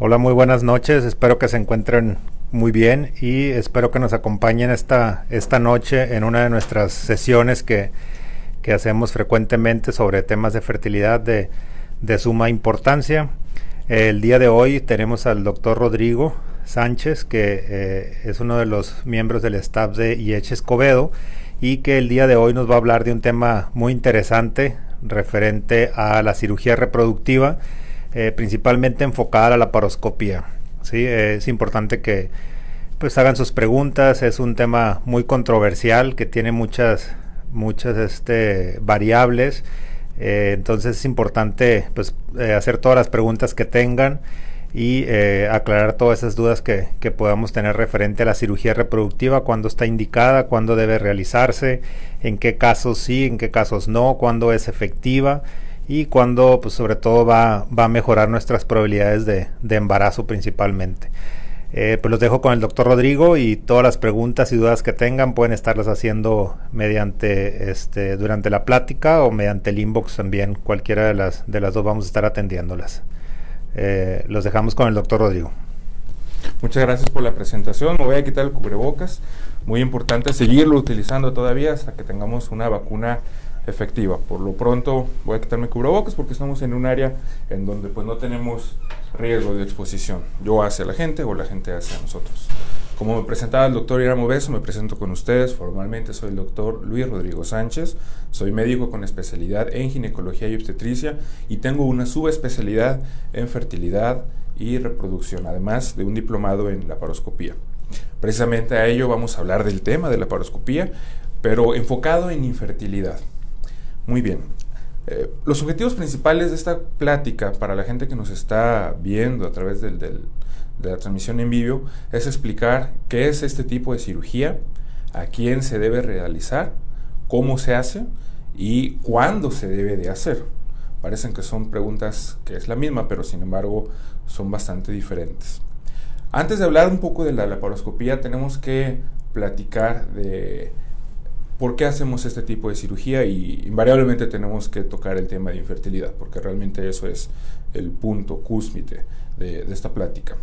Hola, muy buenas noches. Espero que se encuentren muy bien y espero que nos acompañen esta, esta noche en una de nuestras sesiones que, que hacemos frecuentemente sobre temas de fertilidad de, suma importancia. El día de hoy tenemos al doctor Rodrigo Sánchez, que eh, es uno de los miembros del staff de IH Escobedo y que el día de hoy nos va a hablar de un tema muy interesante referente a la cirugía reproductiva eh, principalmente enfocada a la laparoscopía. ¿sí? es importante que pues hagan sus preguntas, es un tema muy controversial que tiene muchas, muchas este, variables, eh, entonces es importante pues, eh, hacer todas las preguntas que tengan y aclarar todas esas dudas que, que, podamos tener referente a la cirugía reproductiva, cuándo está indicada, cuándo debe realizarse, en qué casos sí, en qué casos no, cuándo es efectiva y cuando pues sobre todo va, va a mejorar nuestras probabilidades de, de embarazo principalmente. Eh, pues los dejo con el doctor Rodrigo y todas las preguntas y dudas que tengan pueden estarlas haciendo mediante este durante la plática o mediante el inbox también, cualquiera de las, de las dos vamos a estar atendiéndolas. Eh, los dejamos con el doctor Rodrigo. Muchas gracias por la presentación. Me voy a quitar el cubrebocas. Muy importante seguirlo utilizando todavía hasta que tengamos una vacuna efectiva. Por lo pronto voy a quitarme cubrebocas porque estamos en un área en donde pues no tenemos riesgo de exposición. Yo hacia la gente o la gente hacia nosotros. Como me presentaba el doctor Iramo Beso, me presento con ustedes. Formalmente soy el doctor Luis Rodrigo Sánchez. Soy médico con especialidad en ginecología y obstetricia y tengo una subespecialidad en fertilidad y reproducción, además de un diplomado en laparoscopía. Precisamente a ello vamos a hablar del tema de la laparoscopía, pero enfocado en infertilidad. Muy bien. Eh, los objetivos principales de esta plática para la gente que nos está viendo a través del, de la transmisión en vivo es explicar qué es este tipo de cirugía, a quién se debe realizar, cómo se hace y cuándo se debe de hacer. Parecen que son preguntas que es la misma, pero sin embargo son bastante diferentes. Antes de hablar un poco de la laparoscopía, tenemos que platicar de ¿Por qué hacemos este tipo de cirugía? Y invariablemente tenemos que tocar el tema de infertilidad, porque realmente eso es el punto cúspide de, esta plática.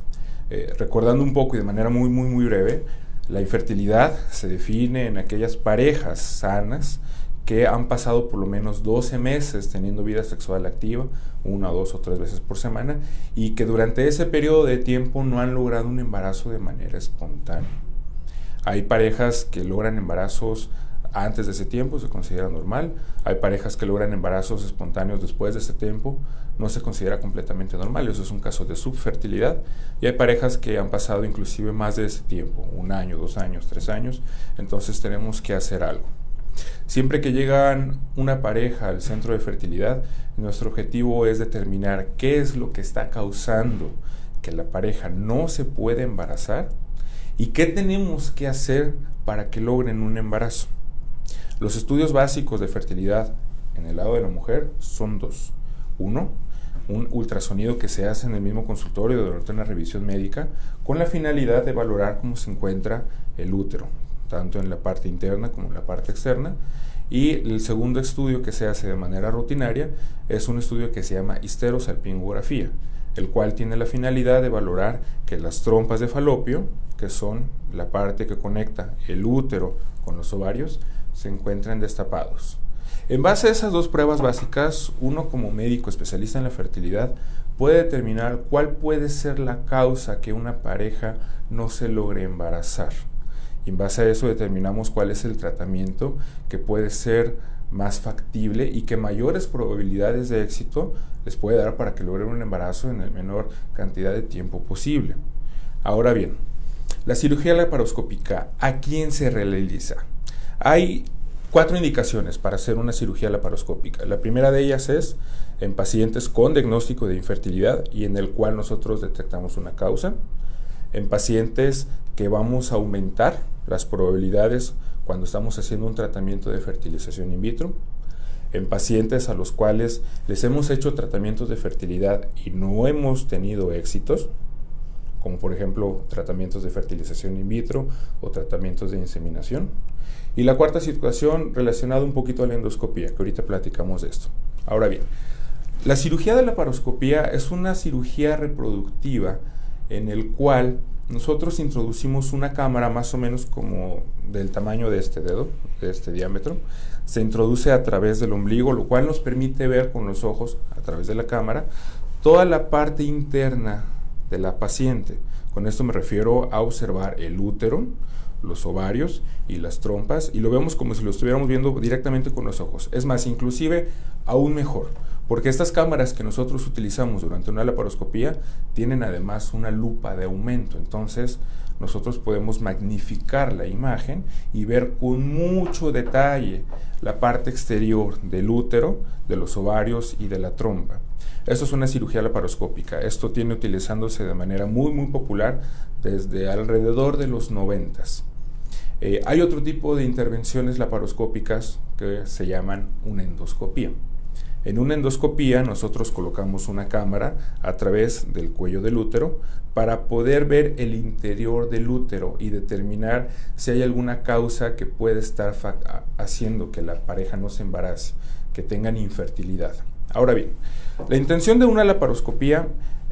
Eh, recordando un poco y de manera muy, muy, muy breve, la infertilidad se define en aquellas parejas sanas que han pasado por lo menos 12 meses teniendo vida sexual activa, una, dos o tres veces por semana, y que durante ese periodo de tiempo no han logrado un embarazo de manera espontánea. Hay parejas que logran embarazos antes de ese tiempo se considera normal. Hay parejas que logran embarazos espontáneos después de ese tiempo, no se considera completamente normal, eso es un caso de subfertilidad. Y hay parejas que han pasado inclusive más de ese tiempo, un año, dos años, tres años, entonces tenemos que hacer algo. Siempre que llegan una pareja al centro de fertilidad, nuestro objetivo es determinar qué es lo que está causando que la pareja no se puede embarazar y qué tenemos que hacer para que logren un embarazo. Los estudios básicos de fertilidad en el lado de la mujer son dos. Uno, un ultrasonido que se hace en el mismo consultorio durante una revisión médica con la finalidad de valorar cómo se encuentra el útero, tanto en la parte interna como en la parte externa. Y el segundo estudio que se hace de manera rutinaria es un estudio que se llama histerosalpingografía, el cual tiene la finalidad de valorar que las trompas de falopio, que son la parte que conecta el útero con los ovarios, se encuentren destapados. En base a esas dos pruebas básicas, uno como médico especialista en la fertilidad puede determinar cuál puede ser la causa que una pareja no se logre embarazar. Y en base a eso determinamos cuál es el tratamiento que puede ser más factible y que mayores probabilidades de éxito les puede dar para que logren un embarazo en la menor cantidad de tiempo posible. Ahora bien, la cirugía laparoscópica, ¿a quién se realiza? Hay cuatro indicaciones para hacer una cirugía laparoscópica. La primera de ellas es en pacientes con diagnóstico de infertilidad y en el cual nosotros detectamos una causa. En pacientes que vamos a aumentar las probabilidades cuando estamos haciendo un tratamiento de fertilización in vitro. En pacientes a los cuales les hemos hecho tratamientos de fertilidad y no hemos tenido éxitos, como por ejemplo tratamientos de fertilización in vitro o tratamientos de inseminación. Y la cuarta situación relacionada un poquito a la endoscopía, que ahorita platicamos de esto. Ahora bien, La cirugía de la paroscopía es una cirugía reproductiva en el cual nosotros introducimos una cámara más o menos como del tamaño de este dedo, de este diámetro, se introduce a través del ombligo, lo cual nos permite ver con los ojos, a través de la cámara, toda la parte interna de la paciente. Con esto me refiero a observar el útero, los ovarios y las trompas, y lo vemos como si lo estuviéramos viendo directamente con los ojos. Es más, inclusive aún mejor porque estas cámaras que nosotros utilizamos durante una laparoscopía tienen además una lupa de aumento, entonces nosotros podemos magnificar la imagen y ver con mucho detalle la parte exterior del útero, de los ovarios y de la trompa. Esto es una cirugía laparoscópica. Esto tiene utilizándose de manera muy muy popular desde alrededor de los noventas. Eh, hay otro tipo de intervenciones laparoscópicas que se llaman una endoscopía. En una endoscopía nosotros colocamos una cámara a través del cuello del útero para poder ver el interior del útero y determinar si hay alguna causa que puede estar haciendo que la pareja no se embarace, que tengan infertilidad. Ahora bien, la intención de una laparoscopía,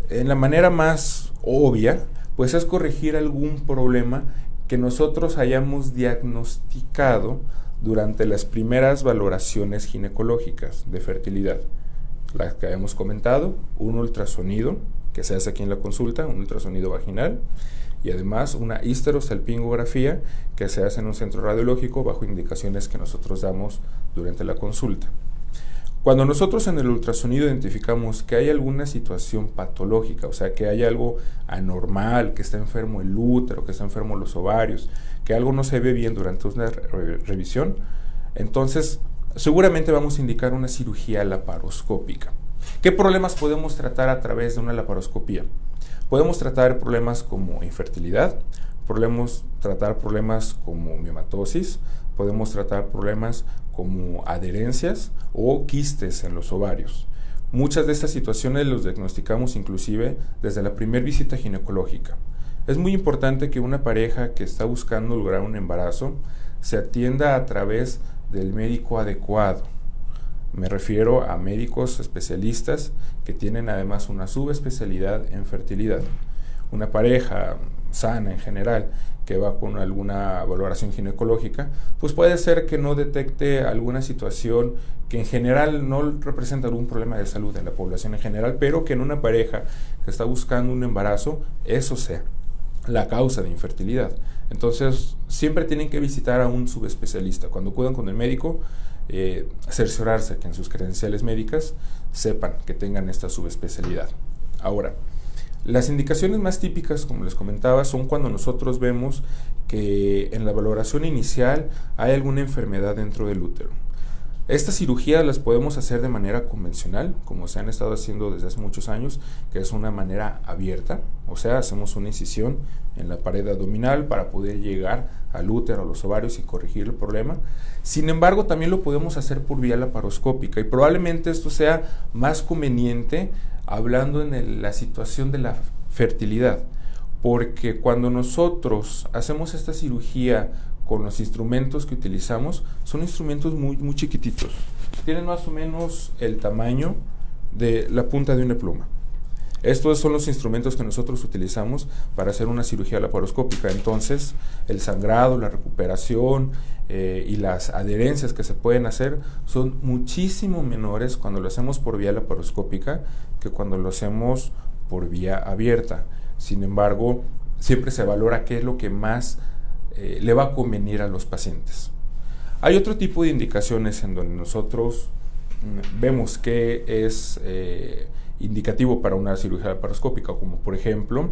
en la manera más obvia, pues es corregir algún problema que nosotros hayamos diagnosticado durante las primeras valoraciones ginecológicas de fertilidad. Las que hemos comentado, un ultrasonido que se hace aquí en la consulta, un ultrasonido vaginal, y además una histerosalpingografía que se hace en un centro radiológico bajo indicaciones que nosotros damos durante la consulta. Cuando nosotros en el ultrasonido identificamos que hay alguna situación patológica, o sea, que hay algo anormal, que está enfermo el útero, que está enfermo los ovarios, que algo no se ve bien durante una revisión, entonces seguramente vamos a indicar una cirugía laparoscópica. ¿Qué problemas podemos tratar a través de una laparoscopía? Podemos tratar problemas como infertilidad, podemos tratar problemas como miomatosis, podemos tratar problemas como adherencias o quistes en los ovarios. Muchas de estas situaciones los diagnosticamos inclusive desde la primera visita ginecológica. Es muy importante que una pareja que está buscando lograr un embarazo se atienda a través del médico adecuado. Me refiero a médicos especialistas que tienen además una subespecialidad en fertilidad. Una pareja sana en general que va con alguna valoración ginecológica, pues puede ser que no detecte alguna situación que en general no representa algún problema de salud en la población en general, pero que en una pareja que está buscando un embarazo, eso sea la causa de infertilidad. Entonces, siempre tienen que visitar a un subespecialista. Cuando acudan con el médico, eh, que en sus credenciales médicas sepan que tengan esta subespecialidad. Ahora, las indicaciones más típicas, como les comentaba, son cuando nosotros vemos que en la valoración inicial hay alguna enfermedad dentro del útero. Estas cirugías las podemos hacer de manera convencional, como se han estado haciendo desde hace muchos años, que es una manera abierta, o sea, hacemos una incisión en la pared abdominal para poder llegar al útero, a los ovarios y corregir el problema. Sin embargo, también lo podemos hacer por vía laparoscópica y probablemente esto sea más conveniente hablando en la situación de la fertilidad, porque cuando nosotros hacemos esta cirugía con los instrumentos que utilizamos, son instrumentos muy, muy chiquititos, tienen más o menos el tamaño de la punta de una pluma. Estos son los instrumentos que nosotros utilizamos para hacer una cirugía laparoscópica. Entonces, el sangrado, la recuperación eh, y las adherencias que se pueden hacer son muchísimo menores cuando lo hacemos por vía laparoscópica que cuando lo hacemos por vía abierta. Sin embargo, siempre se valora qué es lo que más eh, le va a convenir a los pacientes. Hay otro tipo de indicaciones en donde nosotros mm, vemos que es eh, indicativo para una cirugía laparoscópica, como por ejemplo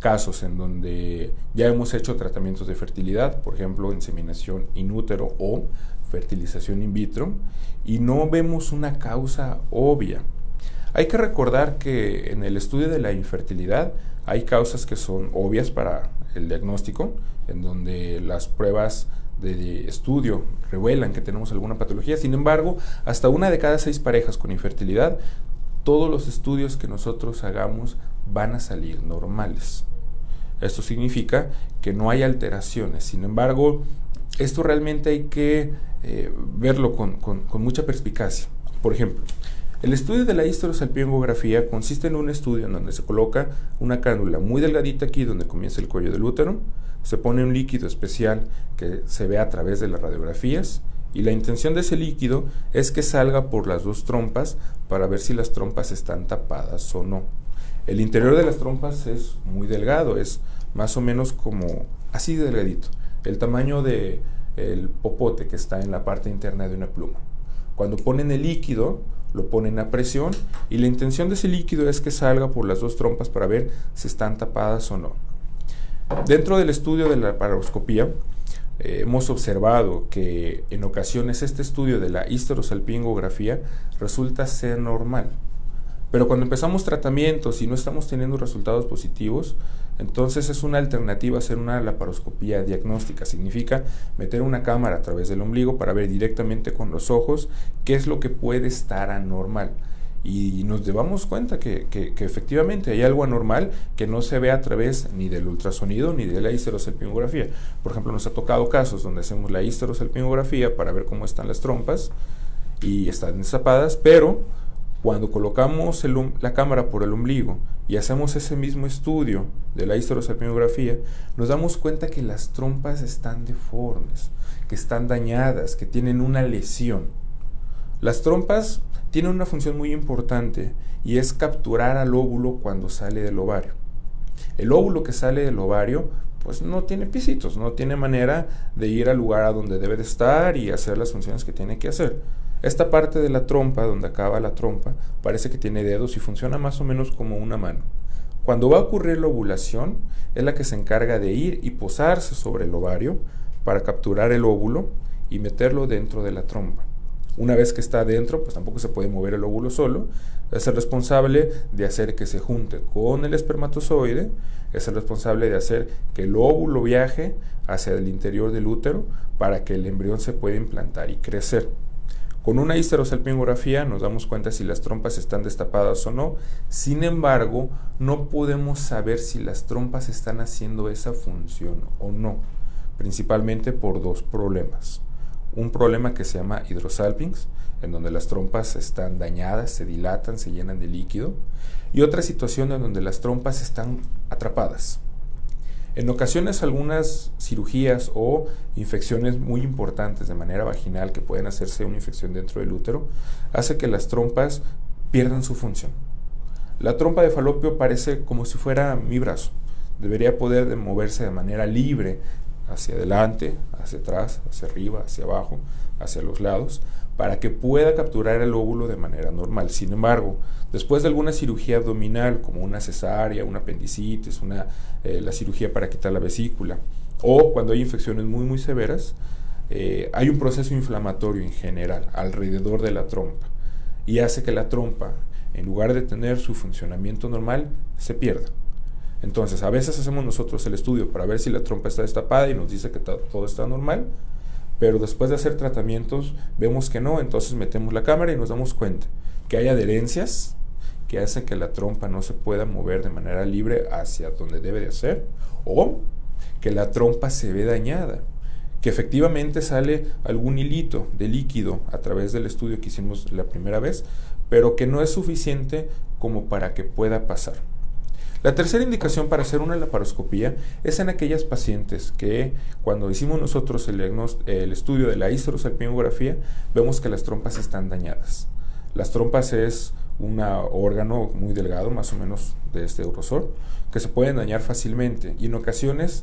casos en donde ya hemos hecho tratamientos de fertilidad, por ejemplo inseminación inútero o fertilización in vitro, y no vemos una causa obvia. Hay que recordar que en el estudio de la infertilidad hay causas que son obvias para el diagnóstico, en donde las pruebas de estudio revelan que tenemos alguna patología. Sin embargo, hasta una de cada seis parejas con infertilidad todos los estudios que nosotros hagamos van a salir normales. Esto significa que no hay alteraciones. Sin embargo, esto realmente hay que eh, verlo con, mucha perspicacia. Por ejemplo, El estudio de la histerosalpingografía consiste en un estudio en donde se coloca una cánula muy delgadita aquí donde comienza el cuello del útero, se pone un líquido especial que se ve a través de las radiografías y la intención de ese líquido es que salga por las dos trompas para ver si las trompas están tapadas o no. El interior de las trompas es muy delgado, es más o menos como así delgadito, el tamaño de el popote que está en la parte interna de una pluma. Cuando ponen el líquido, lo ponen a presión y la intención de ese líquido es que salga por las dos trompas para ver si están tapadas o no. Dentro del estudio de la paroscopía, eh, hemos observado que en ocasiones este estudio de la histerosalpingografía resulta ser normal. Pero cuando empezamos tratamientos y no estamos teniendo resultados positivos, entonces es una alternativa hacer una laparoscopía diagnóstica. Significa meter una cámara a través del ombligo para ver directamente con los ojos qué es lo que puede estar anormal. Y nos damos cuenta que, efectivamente hay algo anormal que no se ve a través ni del ultrasonido ni de la histerosalpingografía. Por ejemplo, nos ha tocado casos donde hacemos la histerosalpingografía para ver cómo están las trompas y están destapadas, pero cuando colocamos la cámara por el ombligo y hacemos ese mismo estudio de la histerosalpingografía, nos damos cuenta que las trompas están deformes, que están dañadas, que tienen una lesión. Las trompas tienen una función muy importante y es capturar al óvulo cuando sale del ovario. El óvulo que sale del ovario pues no tiene pisitos, no tiene manera de ir al lugar a donde debe de estar y hacer las funciones que tiene que hacer. Esta parte de la trompa, donde acaba la trompa, parece que tiene dedos y funciona más o menos como una mano. Cuando va a ocurrir la ovulación, es la que se encarga de ir y posarse sobre el ovario para capturar el óvulo y meterlo dentro de la trompa. Una vez que está dentro, pues tampoco se puede mover el óvulo solo. Es el responsable de hacer que se junte con el espermatozoide, es el responsable de hacer que el óvulo viaje hacia el interior del útero para que el embrión se pueda implantar y crecer. Con una histerosalpingografía nos damos cuenta si las trompas están destapadas o no. Sin embargo, no podemos saber si las trompas están haciendo esa función o no, principalmente por dos problemas. Un problema que se llama hidrosalpings, en donde las trompas están dañadas, se dilatan, se llenan de líquido, y otra situación en donde las trompas están atrapadas. En ocasiones algunas cirugías o infecciones muy importantes de manera vaginal que pueden hacerse una infección dentro del útero hace que las trompas pierdan su función. La trompa de falopio parece como si fuera mi brazo. Debería poder moverse de manera libre hacia adelante, hacia atrás, hacia arriba, hacia abajo, hacia los lados, para que pueda capturar el óvulo de manera normal. Sin embargo, después de alguna cirugía abdominal, como una cesárea, una apendicitis, una, eh, la cirugía para quitar la vesícula, o cuando hay infecciones muy, muy severas, eh, hay un proceso inflamatorio en general alrededor de la trompa y hace que la trompa, en lugar de tener su funcionamiento normal, se pierda. Entonces, a veces hacemos nosotros el estudio para ver si la trompa está destapada y nos dice que todo está normal, pero después de hacer tratamientos vemos que no, entonces metemos la cámara y nos damos cuenta que hay adherencias que hacen que la trompa no se pueda mover de manera libre hacia donde debe de ser o que la trompa se ve dañada, que efectivamente sale algún hilito de líquido a través del estudio que hicimos la primera vez, pero que no es suficiente como para que pueda pasar. La tercera indicación para hacer una laparoscopía es en aquellas pacientes que cuando hicimos nosotros el, el estudio de la histerosalpingografía vemos que las trompas están dañadas. Las trompas es un órgano muy delgado, más o menos de este grosor, que se pueden dañar fácilmente y en ocasiones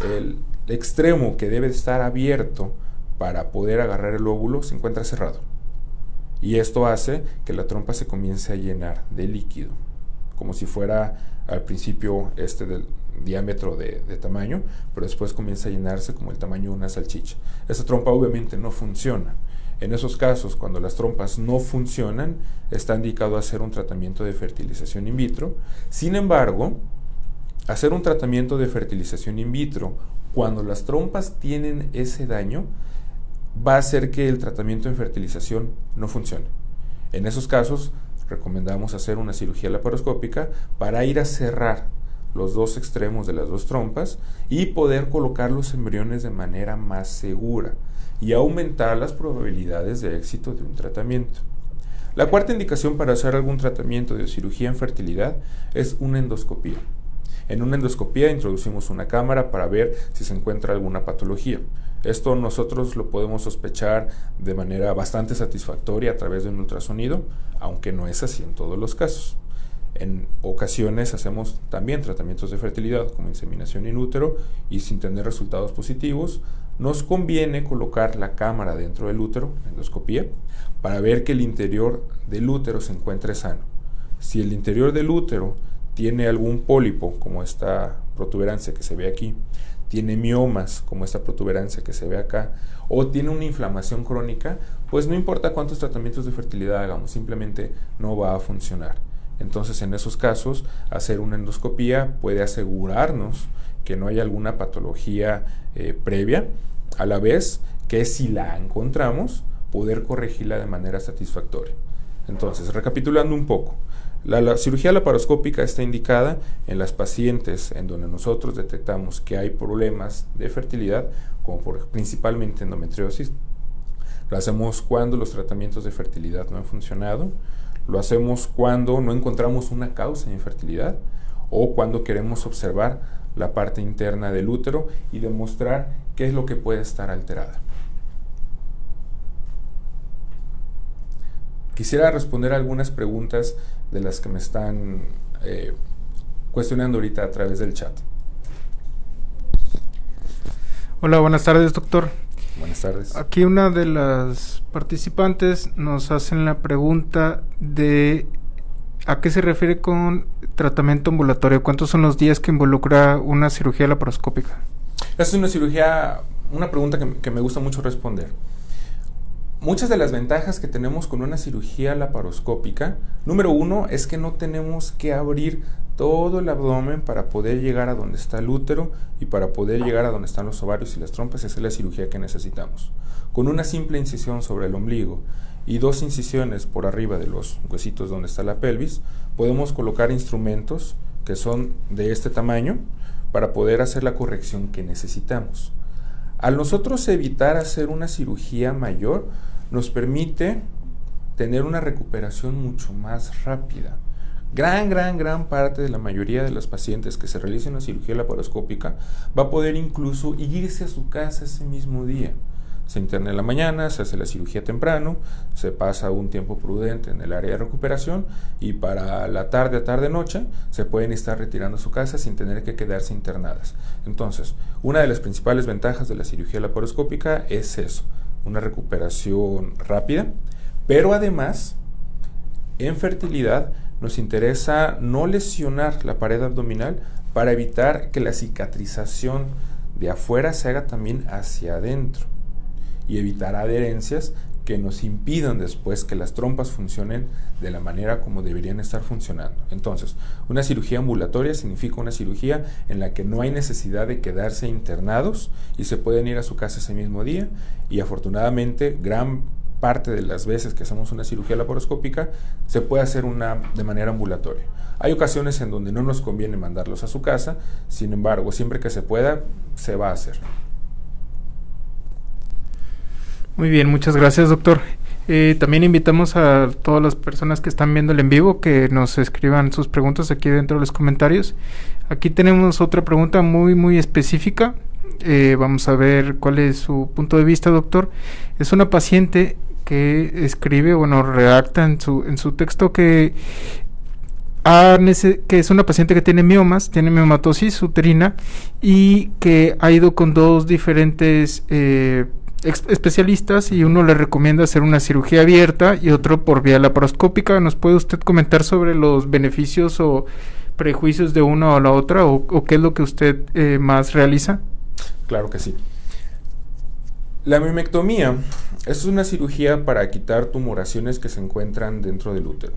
el extremo que debe estar abierto para poder agarrar el óvulo se encuentra cerrado. Y esto hace que la trompa se comience a llenar de líquido, como si fuera al principio este del diámetro de, tamaño, pero después comienza a llenarse como el tamaño de una salchicha. Esa trompa obviamente no funciona. En esos casos, cuando las trompas no funcionan, está indicado hacer un tratamiento de fertilización in vitro. Sin embargo, hacer un tratamiento de fertilización in vitro cuando las trompas tienen ese daño va a hacer que el tratamiento de fertilización no funcione. En esos casos, recomendamos hacer una cirugía laparoscópica para ir a cerrar los dos extremos de las dos trompas y poder colocar los embriones de manera más segura y aumentar las probabilidades de éxito de un tratamiento. La cuarta indicación para hacer algún tratamiento de cirugía en fertilidad es una endoscopía. En una endoscopía introducimos una cámara para ver si se encuentra alguna patología. Esto nosotros lo podemos sospechar de manera bastante satisfactoria a través de un ultrasonido, aunque no es así en todos los casos. En ocasiones hacemos también tratamientos de fertilidad como inseminación in útero y sin tener resultados positivos, nos conviene colocar la cámara dentro del útero, endoscopía, para ver que el interior del útero se encuentre sano. Si el interior del útero tiene algún pólipo, como esta protuberancia que se ve aquí, tiene miomas, como esta protuberancia que se ve acá, o tiene una inflamación crónica, pues no importa cuántos tratamientos de fertilidad hagamos, simplemente no va a funcionar. Entonces, en esos casos, hacer una endoscopía puede asegurarnos que no hay alguna patología eh, previa, a la vez que si la encontramos, poder corregirla de manera satisfactoria. Entonces, recapitulando un poco, la, cirugía laparoscópica está indicada en las pacientes en donde nosotros detectamos que hay problemas de fertilidad, como por, principalmente endometriosis. Lo hacemos cuando los tratamientos de fertilidad no han funcionado. Lo hacemos cuando no encontramos una causa de infertilidad o cuando queremos observar la parte interna del útero y demostrar qué es lo que puede estar alterada. Quisiera responder algunas preguntas de las que me están eh, cuestionando ahorita a través del chat. Hola, buenas tardes, doctor. Buenas tardes. Aquí una de las participantes nos hacen la pregunta de a qué se refiere con tratamiento ambulatorio. ¿Cuántos son los días que involucra una cirugía laparoscópica? es una cirugía, una pregunta que me gusta mucho responder. Muchas de las ventajas que tenemos con una cirugía laparoscópica, número uno, es que no tenemos que abrir todo el abdomen para poder llegar a donde está el útero y para poder llegar a donde están los ovarios y las trompas, esa es la cirugía que necesitamos. Con una simple incisión sobre el ombligo y dos incisiones por arriba de los huesitos donde está la pelvis, podemos colocar instrumentos que son de este tamaño para poder hacer la corrección que necesitamos. Al nosotros evitar hacer una cirugía mayor, nos permite tener una recuperación mucho más rápida. Gran, gran, gran parte de la mayoría de los pacientes que se realicen una cirugía laparoscópica va a poder incluso irse a su casa ese mismo día. Se interna en la mañana, se hace la cirugía temprano, se pasa un tiempo prudente en el área de recuperación y para la tarde, tarde, noche se pueden estar retirando a su casa sin tener que quedarse internadas. Entonces, una de las principales ventajas de la cirugía laparoscópica es eso, una recuperación rápida, pero además en fertilidad nos interesa no lesionar la pared abdominal para evitar que la cicatrización de afuera se haga también hacia adentro y evitar adherencias que nos impidan después que las trompas funcionen de la manera como deberían estar funcionando. Entonces, una cirugía ambulatoria significa una cirugía en la que no hay necesidad de quedarse internados y se pueden ir a su casa ese mismo día y afortunadamente gran parte de las veces que hacemos una cirugía laparoscópica se puede hacer una de manera ambulatoria. Hay ocasiones en donde no nos conviene mandarlos a su casa, sin embargo, siempre que se pueda, se va a hacer. Muy bien, muchas gracias, doctor. Eh, también invitamos a todas las personas que están viendo el en vivo que nos escriban sus preguntas aquí dentro de los comentarios. Aquí tenemos otra pregunta muy, muy específica. Eh, vamos a ver cuál es su punto de vista, doctor. Es una paciente que escribe, bueno, redacta en su, en su texto que, que es una paciente que tiene miomas, tiene miomatosis uterina y que ha ido con dos diferentes eh, especialistas y uno le recomienda hacer una cirugía abierta y otro por vía laparoscópica. ¿Nos puede usted comentar sobre los beneficios o prejuicios de una o la otra o, qué es lo que usted eh, más realiza? Claro que sí. La mimectomía es una cirugía para quitar tumoraciones que se encuentran dentro del útero.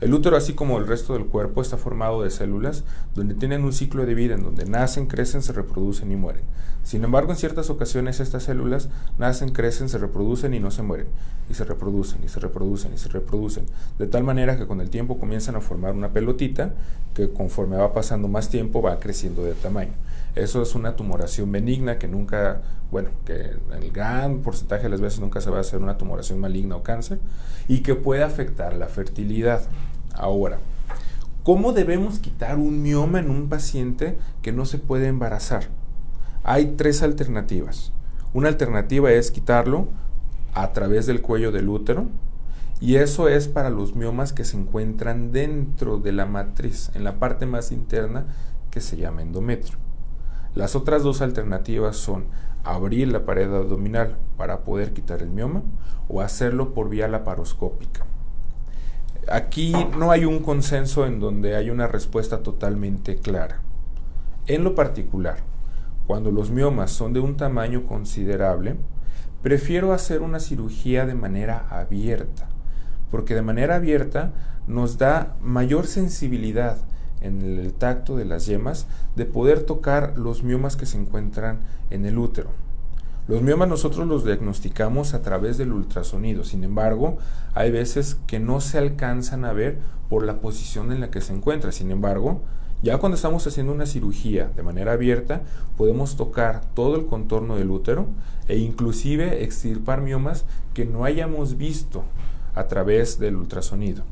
El útero, así como el resto del cuerpo, está formado de células donde tienen un ciclo de vida en donde nacen, crecen, se reproducen y mueren. Sin embargo, en ciertas ocasiones estas células nacen, crecen, se reproducen y no se mueren. Y se reproducen y se reproducen y se reproducen. De tal manera que con el tiempo comienzan a formar una pelotita que conforme va pasando más tiempo va creciendo de tamaño. Eso es una tumoración benigna que nunca, bueno, que el gran porcentaje de las veces nunca se va a hacer una tumoración maligna o cáncer y que puede afectar la fertilidad. Ahora, ¿cómo debemos quitar un mioma en un paciente que no se puede embarazar? Hay tres alternativas. Una alternativa es quitarlo a través del cuello del útero, y eso es para los miomas que se encuentran dentro de la matriz, en la parte más interna que se llama endometrio. Las otras dos alternativas son abrir la pared abdominal para poder quitar el mioma o hacerlo por vía laparoscópica. Aquí no hay un consenso en donde hay una respuesta totalmente clara. En lo particular, cuando los miomas son de un tamaño considerable, prefiero hacer una cirugía de manera abierta, porque de manera abierta nos da mayor sensibilidad en el tacto de las yemas de poder tocar los miomas que se encuentran en el útero. Los miomas nosotros los diagnosticamos a través del ultrasonido, sin embargo, hay veces que no se alcanzan a ver por la posición en la que se encuentra. Sin embargo, ya cuando estamos haciendo una cirugía de manera abierta, podemos tocar todo el contorno del útero e inclusive extirpar miomas que no hayamos visto a través del ultrasonido.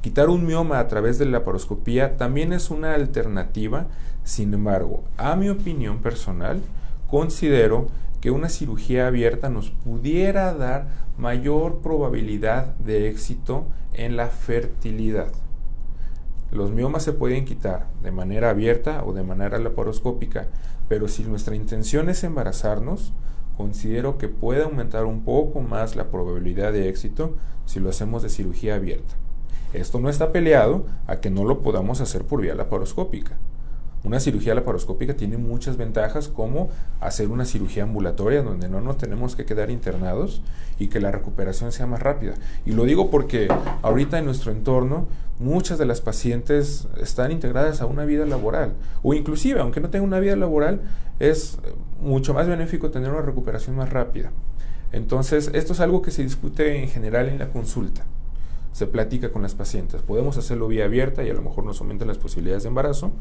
Quitar un mioma a través de la laparoscopía también es una alternativa, sin embargo, a mi opinión personal, considero que una cirugía abierta nos pudiera dar mayor probabilidad de éxito en la fertilidad. Los miomas se pueden quitar de manera abierta o de manera laparoscópica, pero si nuestra intención es embarazarnos, considero que puede aumentar un poco más la probabilidad de éxito si lo hacemos de cirugía abierta. Esto no está peleado a que no lo podamos hacer por vía laparoscópica. Una cirugía laparoscópica tiene muchas ventajas como hacer una cirugía ambulatoria donde no nos tenemos que quedar internados y que la recuperación sea más rápida. Y lo digo porque ahorita en nuestro entorno muchas de las pacientes están integradas a una vida laboral o inclusive aunque no tengan una vida laboral es mucho más benéfico tener una recuperación más rápida. Entonces esto es algo que se discute en general en la consulta se platica con las pacientes. Podemos hacerlo vía abierta y a lo mejor nos aumentan las posibilidades de embarazo,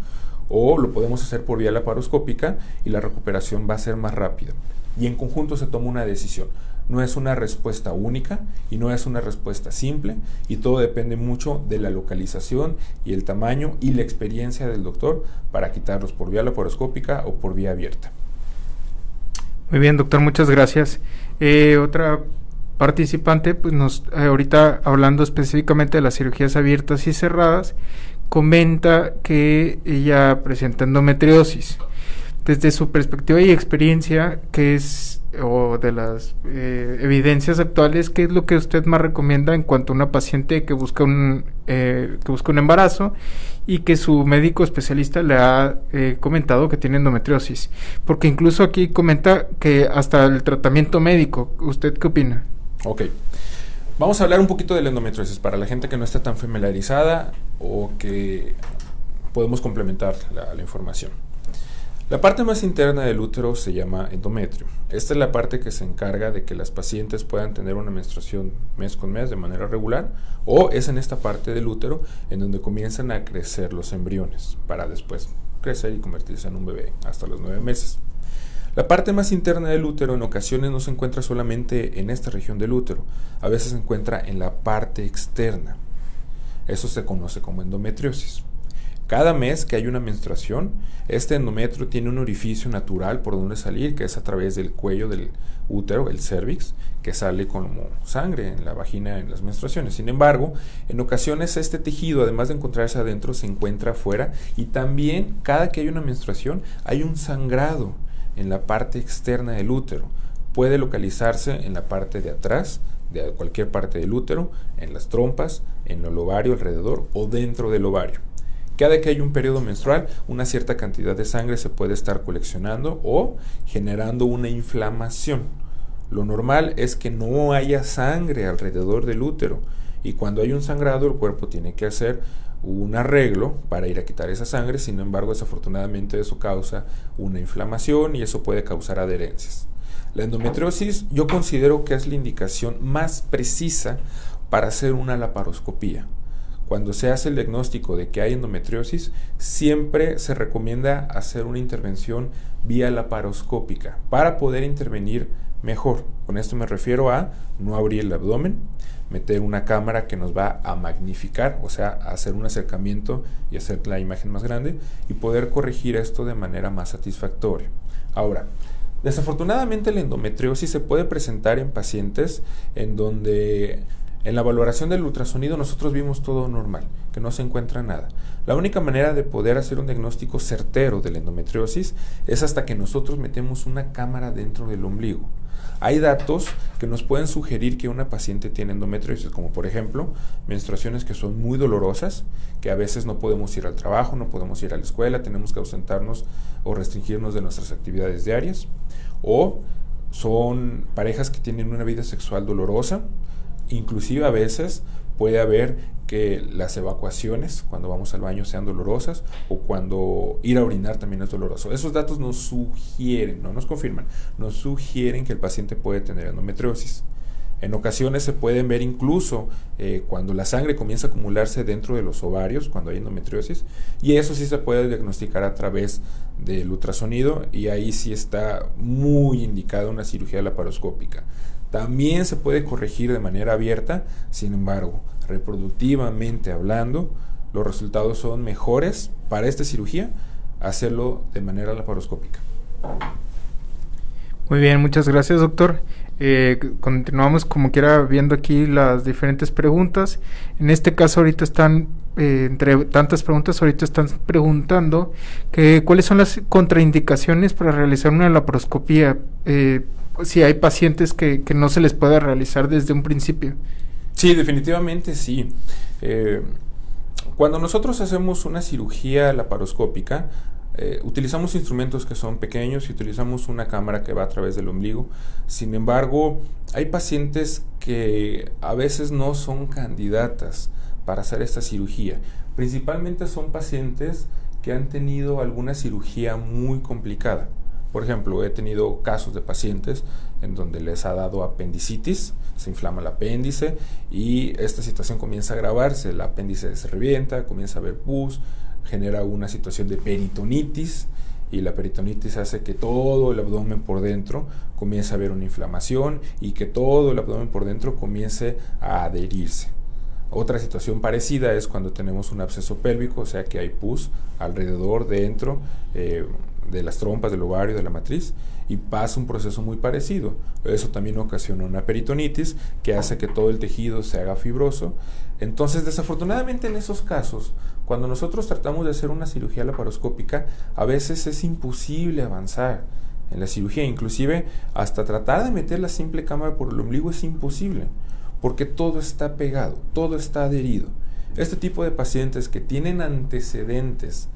o lo podemos hacer por vía laparoscópica y la recuperación va a ser más rápida. Y en conjunto se toma una decisión. No es una respuesta única y no es una respuesta simple y todo depende mucho de la localización y el tamaño y la experiencia del doctor para quitarlos por vía laparoscópica o por vía abierta. Muy bien, doctor, muchas gracias. Eh, otra participante, pues nos, eh, ahorita hablando específicamente de las cirugías abiertas y cerradas, comenta que ella presenta endometriosis. Desde su perspectiva y experiencia, que es, o de las eh, evidencias actuales, ¿qué es lo que usted más recomienda en cuanto a una paciente que busca un, eh, que busca un embarazo y que su médico especialista le ha comentado que tiene endometriosis? Porque incluso aquí comenta que hasta el tratamiento médico, ¿usted qué opina? Ok. Vamos a hablar un poquito de la endometriosis para la gente que no está tan familiarizada o que podemos complementar la, la, información. La parte más interna del útero se llama endometrio. Esta es la parte que se encarga de que las pacientes puedan tener una menstruación mes con mes de manera regular o es en esta parte del útero en donde comienzan a crecer los embriones para después crecer y convertirse en un bebé hasta los nueve meses. La parte más interna del útero en ocasiones no se encuentra solamente en esta región del útero, a veces se encuentra en la parte externa. Eso se conoce como endometriosis. Cada mes que hay una menstruación, este endometrio tiene un orificio natural por donde salir, que es a través del cuello del útero, el cervix, que sale como sangre en la vagina en las menstruaciones. Sin embargo, en ocasiones este tejido, además de encontrarse adentro, se encuentra afuera y también cada que hay una menstruación hay un sangrado en la parte externa del útero. Puede localizarse en la parte de atrás, de cualquier parte del útero, en las trompas, en el ovario alrededor o dentro del ovario. Cada que hay un periodo menstrual, una cierta cantidad de sangre se puede estar coleccionando o generando una inflamación. Lo normal es que no haya sangre alrededor del útero y cuando hay un sangrado el cuerpo tiene que hacer un arreglo para ir a quitar esa sangre, sin embargo desafortunadamente eso causa una inflamación y eso puede causar adherencias. La endometriosis yo considero que es la indicación más precisa para hacer una laparoscopía. cuando se hace el diagnóstico de que hay endometriosis, siempre se recomienda hacer una intervención vía laparoscópica para poder intervenir mejor. Con esto me refiero a no abrir el abdomen, meter una cámara que nos va a magnificar, o sea, hacer un acercamiento y hacer la imagen más grande y poder corregir esto de manera más satisfactoria. Ahora, desafortunadamente la endometriosis se puede presentar en pacientes en donde en la valoración del ultrasonido nosotros vimos todo normal, que no se encuentra nada. La única manera de poder hacer un diagnóstico certero de la endometriosis es hasta que nosotros metemos una cámara dentro del ombligo. Hay datos que nos pueden sugerir que una paciente tiene endometriosis, como por ejemplo menstruaciones que son muy dolorosas, que a veces no podemos ir al trabajo, no podemos ir a la escuela, tenemos que ausentarnos o restringirnos de nuestras actividades diarias, o son parejas que tienen una vida sexual dolorosa, Inclusive a veces puede haber que las evacuaciones cuando vamos al baño sean dolorosas o cuando ir a orinar también es doloroso. Esos datos nos sugieren, no nos confirman, nos sugieren que el paciente puede tener endometriosis. En ocasiones se pueden ver incluso eh, cuando la sangre comienza a acumularse dentro de los ovarios, cuando hay endometriosis, y eso sí se puede diagnosticar a través del ultrasonido y ahí sí está muy indicada una cirugía laparoscópica. También se puede corregir de manera abierta, sin embargo, reproductivamente hablando, los resultados son mejores para esta cirugía hacerlo de manera laparoscópica. Muy bien, muchas gracias doctor. Eh, continuamos como quiera viendo aquí las diferentes preguntas. En este caso ahorita están, eh, entre tantas preguntas, ahorita están preguntando que cuáles son las contraindicaciones para realizar una laparoscopía. Eh, si hay pacientes que, no se les pueda realizar desde un principio. Sí, definitivamente sí. Eh, cuando nosotros hacemos una cirugía laparoscópica, eh, utilizamos instrumentos que son pequeños y utilizamos una cámara que va a través del ombligo. Sin embargo, hay pacientes que a veces no son candidatas para hacer esta cirugía. Principalmente son pacientes que han tenido alguna cirugía muy complicada. Por ejemplo, he tenido casos de pacientes en donde les ha dado apendicitis, se inflama el apéndice y esta situación comienza a agravarse, el apéndice se revienta, comienza a haber pus, genera una situación de peritonitis y la peritonitis hace que todo el abdomen por dentro comience a haber una inflamación y que todo el abdomen por dentro comience a adherirse. Otra situación parecida es cuando tenemos un absceso pélvico, o sea que hay pus alrededor, dentro, eh, de las trompas, del ovario, de la matriz, y pasa un proceso muy parecido. Eso también ocasiona una peritonitis que hace que todo el tejido se haga fibroso. Entonces, desafortunadamente en esos casos, cuando nosotros tratamos de hacer una cirugía laparoscópica, a veces es imposible avanzar en la cirugía, inclusive hasta tratar de meter la simple cámara por el ombligo es imposible, porque todo está pegado, todo está adherido. Este tipo de pacientes que tienen antecedentes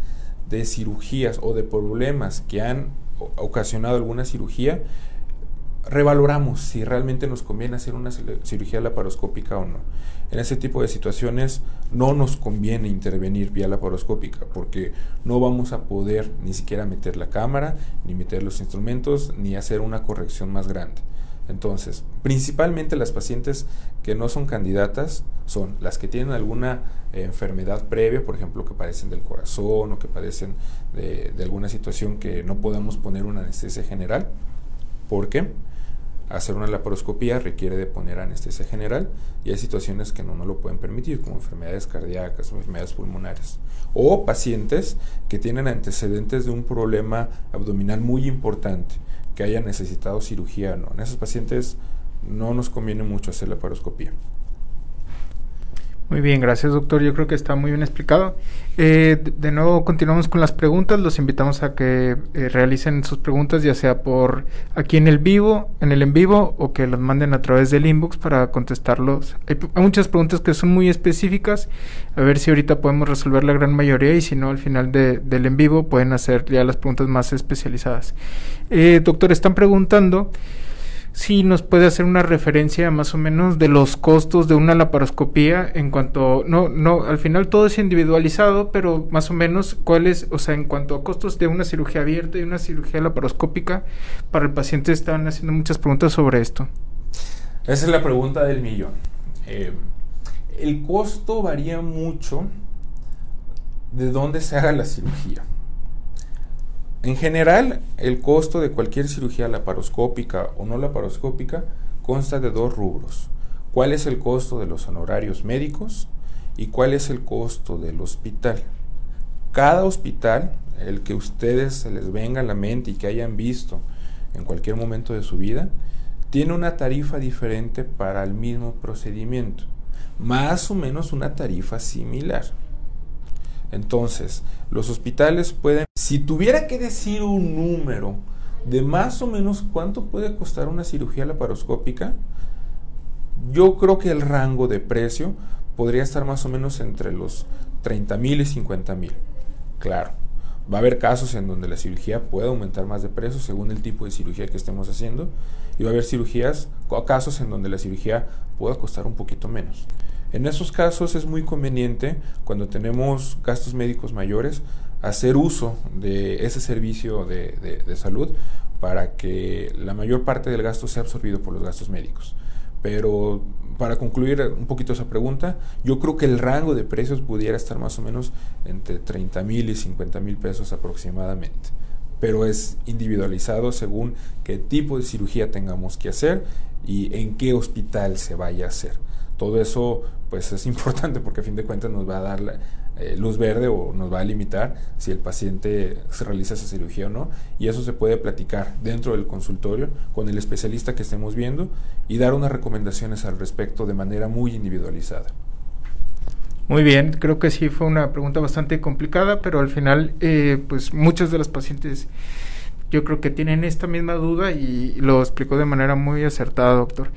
de cirugías o de problemas que han ocasionado alguna cirugía, revaloramos si realmente nos conviene hacer una cirugía laparoscópica o no. En ese tipo de situaciones no nos conviene intervenir vía laparoscópica porque no vamos a poder ni siquiera meter la cámara, ni meter los instrumentos, ni hacer una corrección más grande. Entonces, principalmente las pacientes que no son candidatas son las que tienen alguna enfermedad previa, por ejemplo, que padecen del corazón o que padecen de, alguna situación que no podamos poner una anestesia general. ¿Por qué? Hacer una laparoscopía requiere de poner anestesia general y hay situaciones que no lo pueden permitir, como enfermedades cardíacas enfermedades pulmonares. O pacientes que tienen antecedentes de un problema abdominal muy importante que haya necesitado cirugía o no. En esos pacientes no nos conviene mucho hacer la paroscopía. Muy bien, gracias doctor. Yo creo que está muy bien explicado. Eh, de nuevo continuamos con las preguntas. Los invitamos a que eh, realicen sus preguntas ya sea por aquí en el vivo, en el en vivo o que las manden a través del inbox para contestarlos. Hay, muchas preguntas que son muy específicas. A ver si ahorita podemos resolver la gran mayoría y si no al final del en vivo pueden hacer ya las preguntas más especializadas. Eh, doctor, están preguntando si nos puede hacer una referencia más o menos de los costos de una laparoscopía en cuanto, no, no, al final todo es individualizado, pero más o menos cuáles, o sea, en cuanto a costos de una cirugía abierta y una cirugía laparoscópica, para el paciente están haciendo muchas preguntas sobre esto. Esa es la pregunta del millón. Eh, El costo varía mucho de dónde se haga la cirugía. En general, el costo de cualquier cirugía laparoscópica o no laparoscópica consta de dos rubros. ¿Cuál es el costo de los honorarios médicos y cuál es el costo del hospital? Cada hospital, el que ustedes se les venga a la mente y que hayan visto en cualquier momento de su vida, tiene una tarifa diferente para el mismo procedimiento, más o menos una tarifa similar. Entonces, los hospitales pueden, si tuviera que decir un número de más o menos cuánto puede costar una cirugía laparoscópica, yo creo que el rango de precio podría estar más o menos entre los 30 mil y 50 mil. Claro, va a haber casos en donde la cirugía puede aumentar más de precio según el tipo de cirugía que estemos haciendo y va a haber cirugías, casos en donde la cirugía pueda costar un poquito menos. En esos casos es muy conveniente, cuando tenemos gastos médicos mayores, hacer uso de ese servicio de, salud para que la mayor parte del gasto sea absorbido por los gastos médicos. Pero para concluir un poquito esa pregunta, yo creo que el rango de precios pudiera estar más o menos entre 30 mil y 50 mil pesos aproximadamente. Pero es individualizado según qué tipo de cirugía tengamos que hacer y en qué hospital se vaya a hacer. Todo eso pues es importante porque a fin de cuentas nos va a dar eh, luz verde o nos va a limitar si el paciente se realiza esa cirugía o no. Y eso se puede platicar dentro del consultorio con el especialista que estemos viendo y dar unas recomendaciones al respecto de manera muy individualizada. Muy bien, creo que sí fue una pregunta bastante complicada, pero al final, eh, pues muchos de los pacientes yo creo que tienen esta misma duda y lo explicó de manera muy acertada, doctor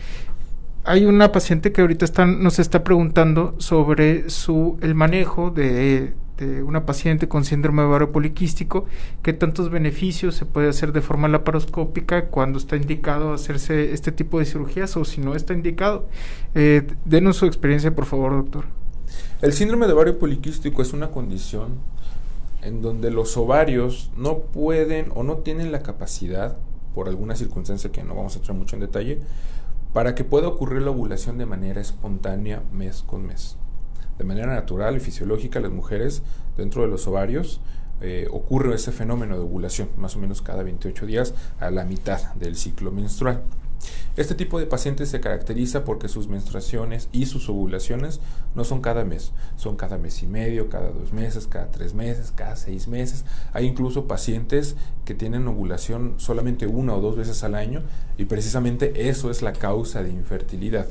hay una paciente que ahorita está, nos está preguntando sobre su el manejo de, una paciente con síndrome de ovario poliquístico, qué tantos beneficios se puede hacer de forma laparoscópica cuando está indicado hacerse este tipo de cirugías o si no está indicado. Eh, denos su experiencia, por favor, doctor. El síndrome de ovario poliquístico es una condición en donde los ovarios no pueden o no tienen la capacidad, por alguna circunstancia que no vamos a entrar mucho en detalle, para que pueda ocurrir la ovulación de manera espontánea mes con mes. De manera natural y fisiológica, las mujeres dentro de los ovarios eh, ocurre ese fenómeno de ovulación, más o menos cada 28 días a la mitad del ciclo menstrual. Este tipo de pacientes se caracteriza porque sus menstruaciones y sus ovulaciones no son cada mes, son cada mes y medio, cada dos meses, cada tres meses, cada seis meses. Hay incluso pacientes que tienen ovulación solamente una o dos veces al año y precisamente eso es la causa de infertilidad.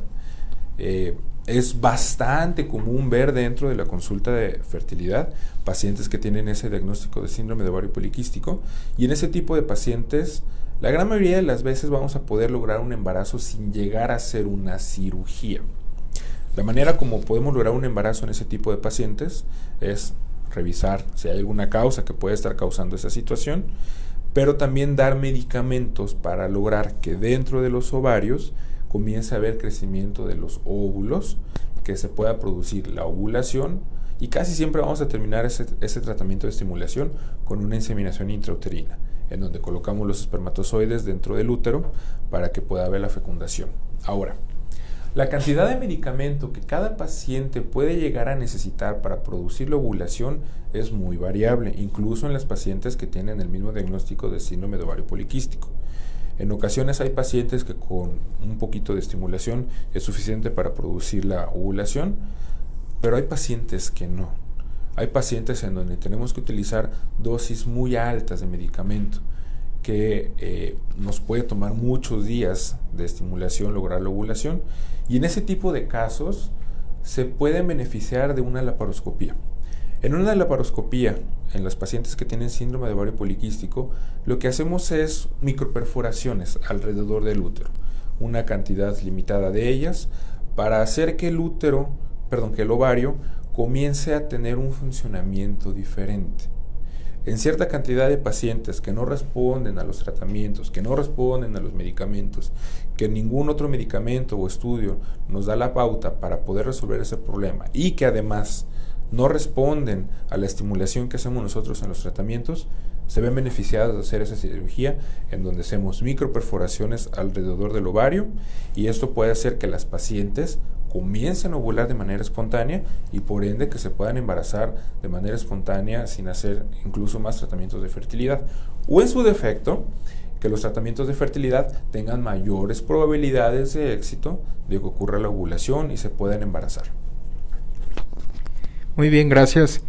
Eh, es bastante común ver dentro de la consulta de fertilidad pacientes que tienen ese diagnóstico de síndrome de ovario poliquístico y en ese tipo de pacientes la gran mayoría de las veces vamos a poder lograr un embarazo sin llegar a hacer una cirugía. La manera como podemos lograr un embarazo en ese tipo de pacientes es revisar si hay alguna causa que puede estar causando esa situación, pero también dar medicamentos para lograr que dentro de los ovarios comience a haber crecimiento de los óvulos, que se pueda producir la ovulación y casi siempre vamos a terminar ese, ese tratamiento de estimulación con una inseminación intrauterina en donde colocamos los espermatozoides dentro del útero para que pueda haber la fecundación. Ahora, la cantidad de medicamento que cada paciente puede llegar a necesitar para producir la ovulación es muy variable, incluso en las pacientes que tienen el mismo diagnóstico de síndrome de ovario poliquístico. En ocasiones hay pacientes que con un poquito de estimulación es suficiente para producir la ovulación, pero hay pacientes que no. Hay pacientes en donde tenemos que utilizar dosis muy altas de medicamento que eh, nos puede tomar muchos días de estimulación lograr la ovulación y en ese tipo de casos se pueden beneficiar de una laparoscopía. En una laparoscopía, en los pacientes que tienen síndrome de ovario poliquístico, lo que hacemos es microperforaciones alrededor del útero, una cantidad limitada de ellas, para hacer que el útero, perdón, que el ovario comience a tener un funcionamiento diferente. En cierta cantidad de pacientes que no responden a los tratamientos, que no responden a los medicamentos, que ningún otro medicamento o estudio nos da la pauta para poder resolver ese problema y que además no responden a la estimulación que hacemos nosotros en los tratamientos, se ven beneficiados de hacer esa cirugía en donde hacemos microperforaciones alrededor del ovario y esto puede hacer que las pacientes comiencen a ovular de manera espontánea y por ende que se puedan embarazar de manera espontánea sin hacer incluso más tratamientos de fertilidad. O en su defecto, que los tratamientos de fertilidad tengan mayores probabilidades de éxito de que ocurra la ovulación y se puedan embarazar. Muy bien, gracias.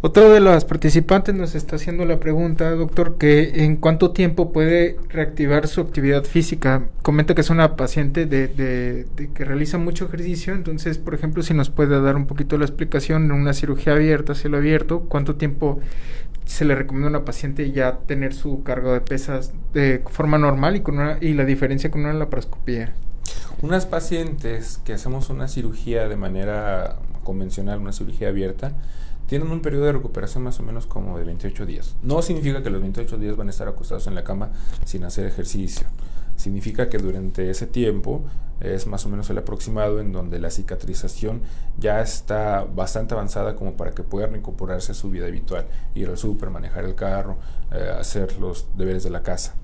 Otro de las participantes nos está haciendo la pregunta, doctor, que en cuánto tiempo puede reactivar su actividad física. Comenta que es una paciente de, que realiza mucho ejercicio, entonces, por ejemplo, si nos puede dar un poquito la explicación en una cirugía abierta, cielo abierto, cuánto tiempo se le recomienda a una paciente ya tener su cargo de pesas de forma normal y, con una, y la diferencia con una laparoscopía. Unas pacientes que hacemos una cirugía de manera convencional, una cirugía abierta, tienen un periodo de recuperación más o menos como de 28 días. No significa que los 28 días van a estar acostados en la cama sin hacer ejercicio. Significa que durante ese tiempo es más o menos el aproximado en donde la cicatrización ya está bastante avanzada como para que puedan incorporarse a su vida habitual, ir al súper, manejar el carro, eh, hacer los deberes de la casa.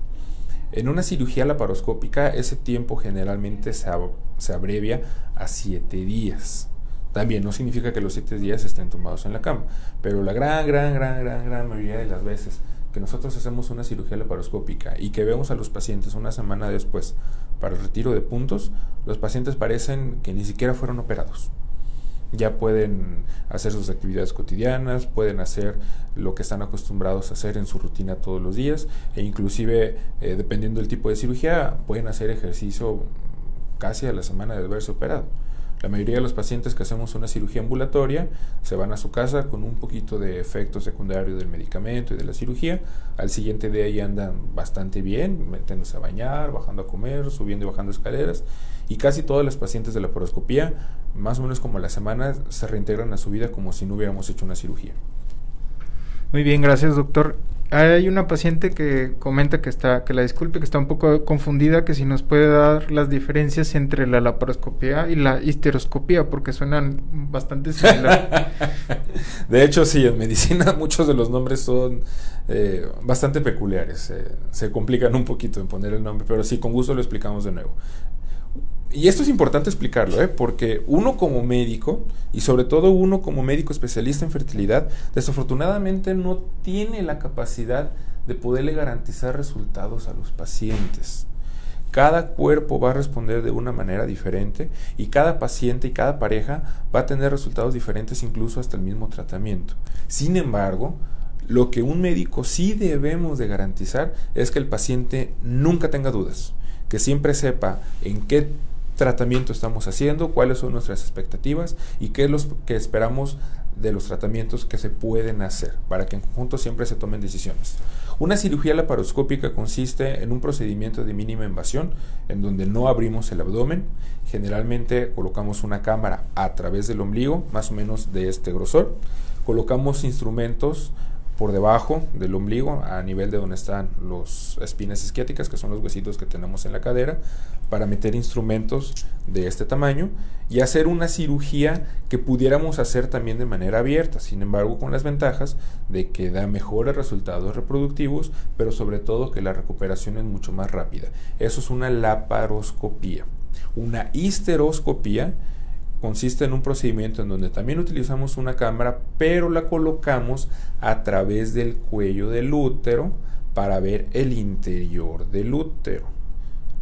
En una cirugía laparoscópica ese tiempo generalmente se, se abrevia a 7 días. También no significa que los siete días estén tumbados en la cama, pero la gran, gran, gran, gran, gran mayoría de las veces que nosotros hacemos una cirugía laparoscópica y que vemos a los pacientes una semana después para el retiro de puntos, los pacientes parecen que ni siquiera fueron operados. Ya pueden hacer sus actividades cotidianas, pueden hacer lo que están acostumbrados a hacer en su rutina todos los días e inclusive eh, dependiendo del tipo de cirugía pueden hacer ejercicio casi a la semana de haberse operado. La mayoría de los pacientes que hacemos una cirugía ambulatoria se van a su casa con un poquito de efecto secundario del medicamento y de la cirugía. Al siguiente día ya andan bastante bien, metiéndose a bañar, bajando a comer, subiendo y bajando escaleras. Y casi todas las pacientes de la poroscopía, más o menos como la semana, se reintegran a su vida como si no hubiéramos hecho una cirugía. Muy bien, gracias doctor. Hay una paciente que comenta que está, que la disculpe, que está un poco confundida, que si nos puede dar las diferencias entre la laparoscopía y la histeroscopía, porque suenan bastante similares. de hecho, sí, en medicina muchos de los nombres son eh, bastante peculiares. Eh, se complican un poquito en poner el nombre, pero sí, con gusto lo explicamos de nuevo. Y esto es importante explicarlo, ¿eh? porque uno como médico, y sobre todo uno como médico especialista en fertilidad, desafortunadamente no tiene la capacidad de poderle garantizar resultados a los pacientes. Cada cuerpo va a responder de una manera diferente y cada paciente y cada pareja va a tener resultados diferentes incluso hasta el mismo tratamiento. Sin embargo, lo que un médico sí debemos de garantizar es que el paciente nunca tenga dudas, que siempre sepa en qué tratamiento estamos haciendo, cuáles son nuestras expectativas y qué es lo que esperamos de los tratamientos que se pueden hacer para que en conjunto siempre se tomen decisiones. Una cirugía laparoscópica consiste en un procedimiento de mínima invasión en donde no abrimos el abdomen. Generalmente colocamos una cámara a través del ombligo, más o menos de este grosor. Colocamos instrumentos por debajo del ombligo, a nivel de donde están los espinas isquiáticas, que son los huesitos que tenemos en la cadera, para meter instrumentos de este tamaño y hacer una cirugía que pudiéramos hacer también de manera abierta, sin embargo con las ventajas de que da mejores resultados reproductivos, pero sobre todo que la recuperación es mucho más rápida. Eso es una laparoscopía. Una histeroscopía consiste en un procedimiento en donde también utilizamos una cámara, pero la colocamos a través del cuello del útero para ver el interior del útero.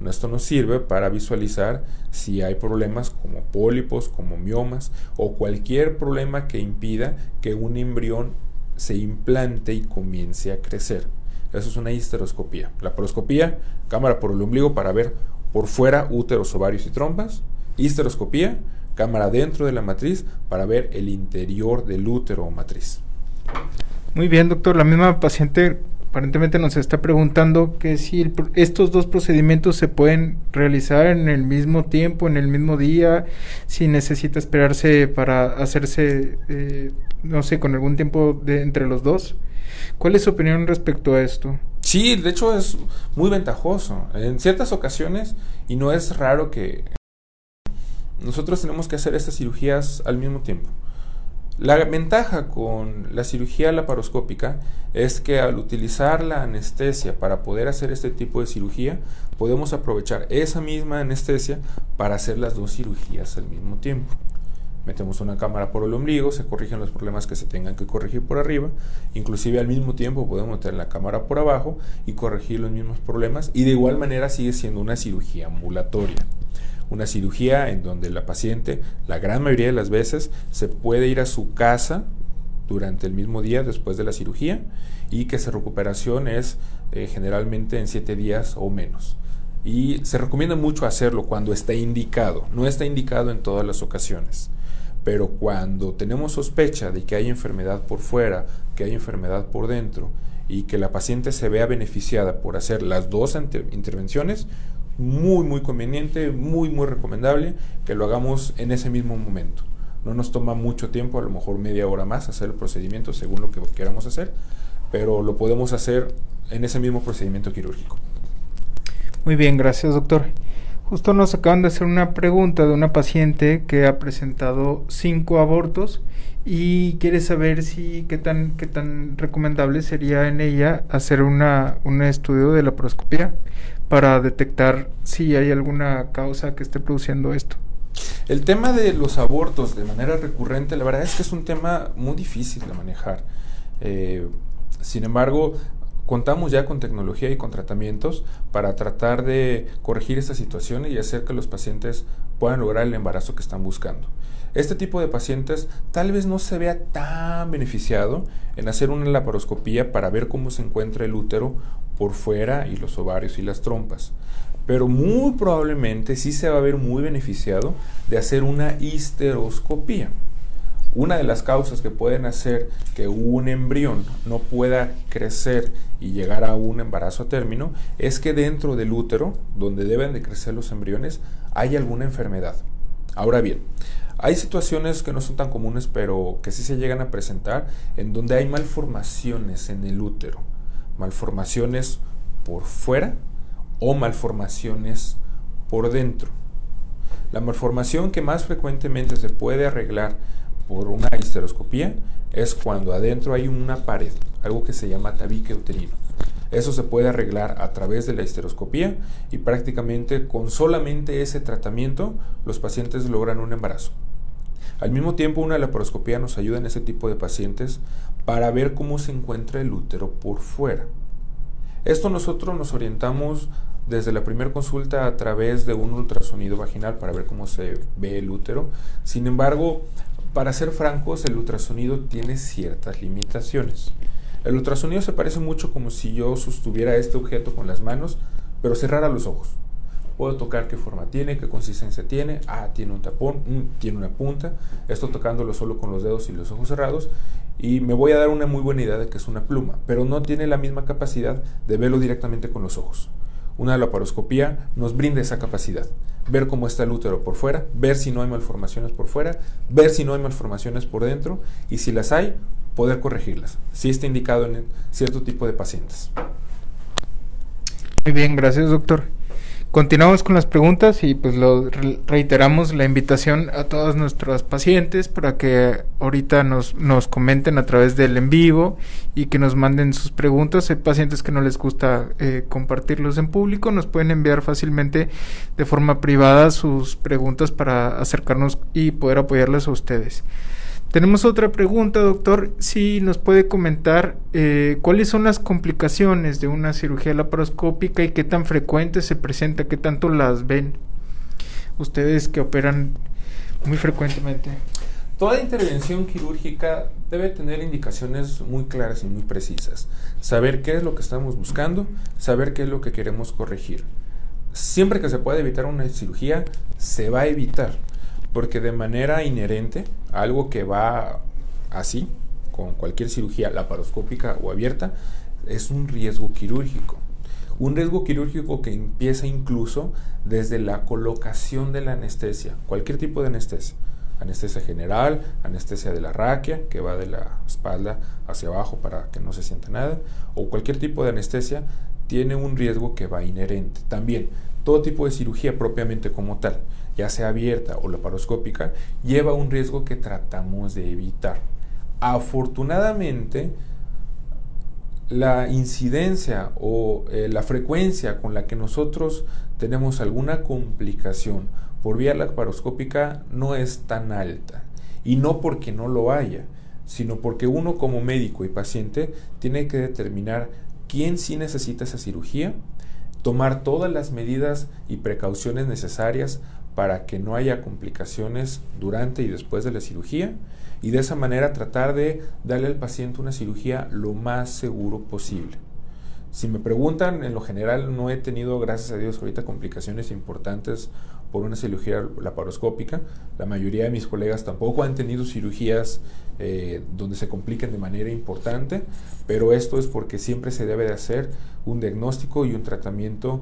Esto nos sirve para visualizar si hay problemas como pólipos, como miomas o cualquier problema que impida que un embrión se implante y comience a crecer. Eso es una histeroscopía. La poroscopía, cámara por el ombligo para ver por fuera úteros, ovarios y trompas. Histeroscopía, cámara dentro de la matriz para ver el interior del útero o matriz. Muy bien, doctor. La misma paciente aparentemente nos está preguntando que si estos dos procedimientos se pueden realizar en el mismo tiempo, en el mismo día, si necesita esperarse para hacerse, eh, no sé, con algún tiempo de, entre los dos. ¿Cuál es su opinión respecto a esto? Sí, de hecho es muy ventajoso. En ciertas ocasiones, y no es raro que nosotros tenemos que hacer estas cirugías al mismo tiempo. La ventaja con la cirugía laparoscópica es que al utilizar la anestesia para poder hacer este tipo de cirugía, podemos aprovechar esa misma anestesia para hacer las dos cirugías al mismo tiempo. Metemos una cámara por el ombligo, se corrigen los problemas que se tengan que corregir por arriba, inclusive al mismo tiempo podemos meter la cámara por abajo y corregir los mismos problemas y de igual manera sigue siendo una cirugía ambulatoria una cirugía en donde la paciente, la gran mayoría de las veces, se puede ir a su casa durante el mismo día después de la cirugía y que su recuperación es eh, generalmente en 7 días o menos. Y se recomienda mucho hacerlo cuando está indicado, no está indicado en todas las ocasiones. Pero cuando tenemos sospecha de que hay enfermedad por fuera, que hay enfermedad por dentro y que la paciente se vea beneficiada por hacer las dos intervenciones, muy muy conveniente, muy muy recomendable que lo hagamos en ese mismo momento. No nos toma mucho tiempo, a lo mejor media hora más hacer el procedimiento según lo que queramos hacer, pero lo podemos hacer en ese mismo procedimiento quirúrgico. Muy bien, gracias doctor. Justo nos acaban de hacer una pregunta de una paciente que ha presentado cinco abortos y quiere saber si qué tan qué tan recomendable sería en ella hacer una, un estudio de la proscopía para detectar si hay alguna causa que esté produciendo esto. El tema de los abortos de manera recurrente, la verdad es que es un tema muy difícil de manejar. Eh, sin embargo, contamos ya con tecnología y con tratamientos para tratar de corregir esta situación y hacer que los pacientes puedan lograr el embarazo que están buscando. Este tipo de pacientes tal vez no se vea tan beneficiado en hacer una laparoscopía para ver cómo se encuentra el útero por fuera y los ovarios y las trompas. Pero muy probablemente sí se va a ver muy beneficiado de hacer una histeroscopía. Una de las causas que pueden hacer que un embrión no pueda crecer y llegar a un embarazo a término es que dentro del útero, donde deben de crecer los embriones, hay alguna enfermedad. Ahora bien, hay situaciones que no son tan comunes, pero que sí se llegan a presentar, en donde hay malformaciones en el útero. Malformaciones por fuera o malformaciones por dentro. La malformación que más frecuentemente se puede arreglar por una histeroscopía es cuando adentro hay una pared, algo que se llama tabique uterino. Eso se puede arreglar a través de la histeroscopía y prácticamente con solamente ese tratamiento los pacientes logran un embarazo. Al mismo tiempo, una laparoscopía nos ayuda en ese tipo de pacientes para ver cómo se encuentra el útero por fuera. Esto nosotros nos orientamos desde la primera consulta a través de un ultrasonido vaginal para ver cómo se ve el útero. Sin embargo, para ser francos, el ultrasonido tiene ciertas limitaciones. El ultrasonido se parece mucho como si yo sostuviera este objeto con las manos, pero cerrara los ojos. Puedo tocar qué forma tiene, qué consistencia tiene. Ah, tiene un tapón, mm, tiene una punta. Esto tocándolo solo con los dedos y los ojos cerrados. Y me voy a dar una muy buena idea de que es una pluma, pero no tiene la misma capacidad de verlo directamente con los ojos. Una laparoscopía nos brinda esa capacidad. Ver cómo está el útero por fuera, ver si no hay malformaciones por fuera, ver si no hay malformaciones por dentro y si las hay, poder corregirlas. Si está indicado en cierto tipo de pacientes. Muy bien, gracias doctor. Continuamos con las preguntas y pues lo reiteramos la invitación a todos nuestros pacientes para que ahorita nos, nos comenten a través del en vivo y que nos manden sus preguntas. Hay pacientes que no les gusta eh, compartirlos en público, nos pueden enviar fácilmente de forma privada sus preguntas para acercarnos y poder apoyarles a ustedes. Tenemos otra pregunta, doctor. Si nos puede comentar eh, cuáles son las complicaciones de una cirugía laparoscópica y qué tan frecuente se presenta, qué tanto las ven ustedes que operan muy frecuentemente. Toda intervención quirúrgica debe tener indicaciones muy claras y muy precisas. Saber qué es lo que estamos buscando, saber qué es lo que queremos corregir. Siempre que se pueda evitar una cirugía, se va a evitar porque de manera inherente, algo que va así, con cualquier cirugía laparoscópica o abierta, es un riesgo quirúrgico. Un riesgo quirúrgico que empieza incluso desde la colocación de la anestesia, cualquier tipo de anestesia. Anestesia general, anestesia de la raquia, que va de la espalda hacia abajo para que no se sienta nada, o cualquier tipo de anestesia tiene un riesgo que va inherente. También, todo tipo de cirugía propiamente como tal ya sea abierta o laparoscópica, lleva un riesgo que tratamos de evitar. Afortunadamente, la incidencia o eh, la frecuencia con la que nosotros tenemos alguna complicación por vía laparoscópica no es tan alta. Y no porque no lo haya, sino porque uno como médico y paciente tiene que determinar quién sí necesita esa cirugía, tomar todas las medidas y precauciones necesarias para que no haya complicaciones durante y después de la cirugía y de esa manera tratar de darle al paciente una cirugía lo más seguro posible. Si me preguntan, en lo general no he tenido, gracias a Dios, ahorita complicaciones importantes por una cirugía laparoscópica. La mayoría de mis colegas tampoco han tenido cirugías eh, donde se compliquen de manera importante, pero esto es porque siempre se debe de hacer un diagnóstico y un tratamiento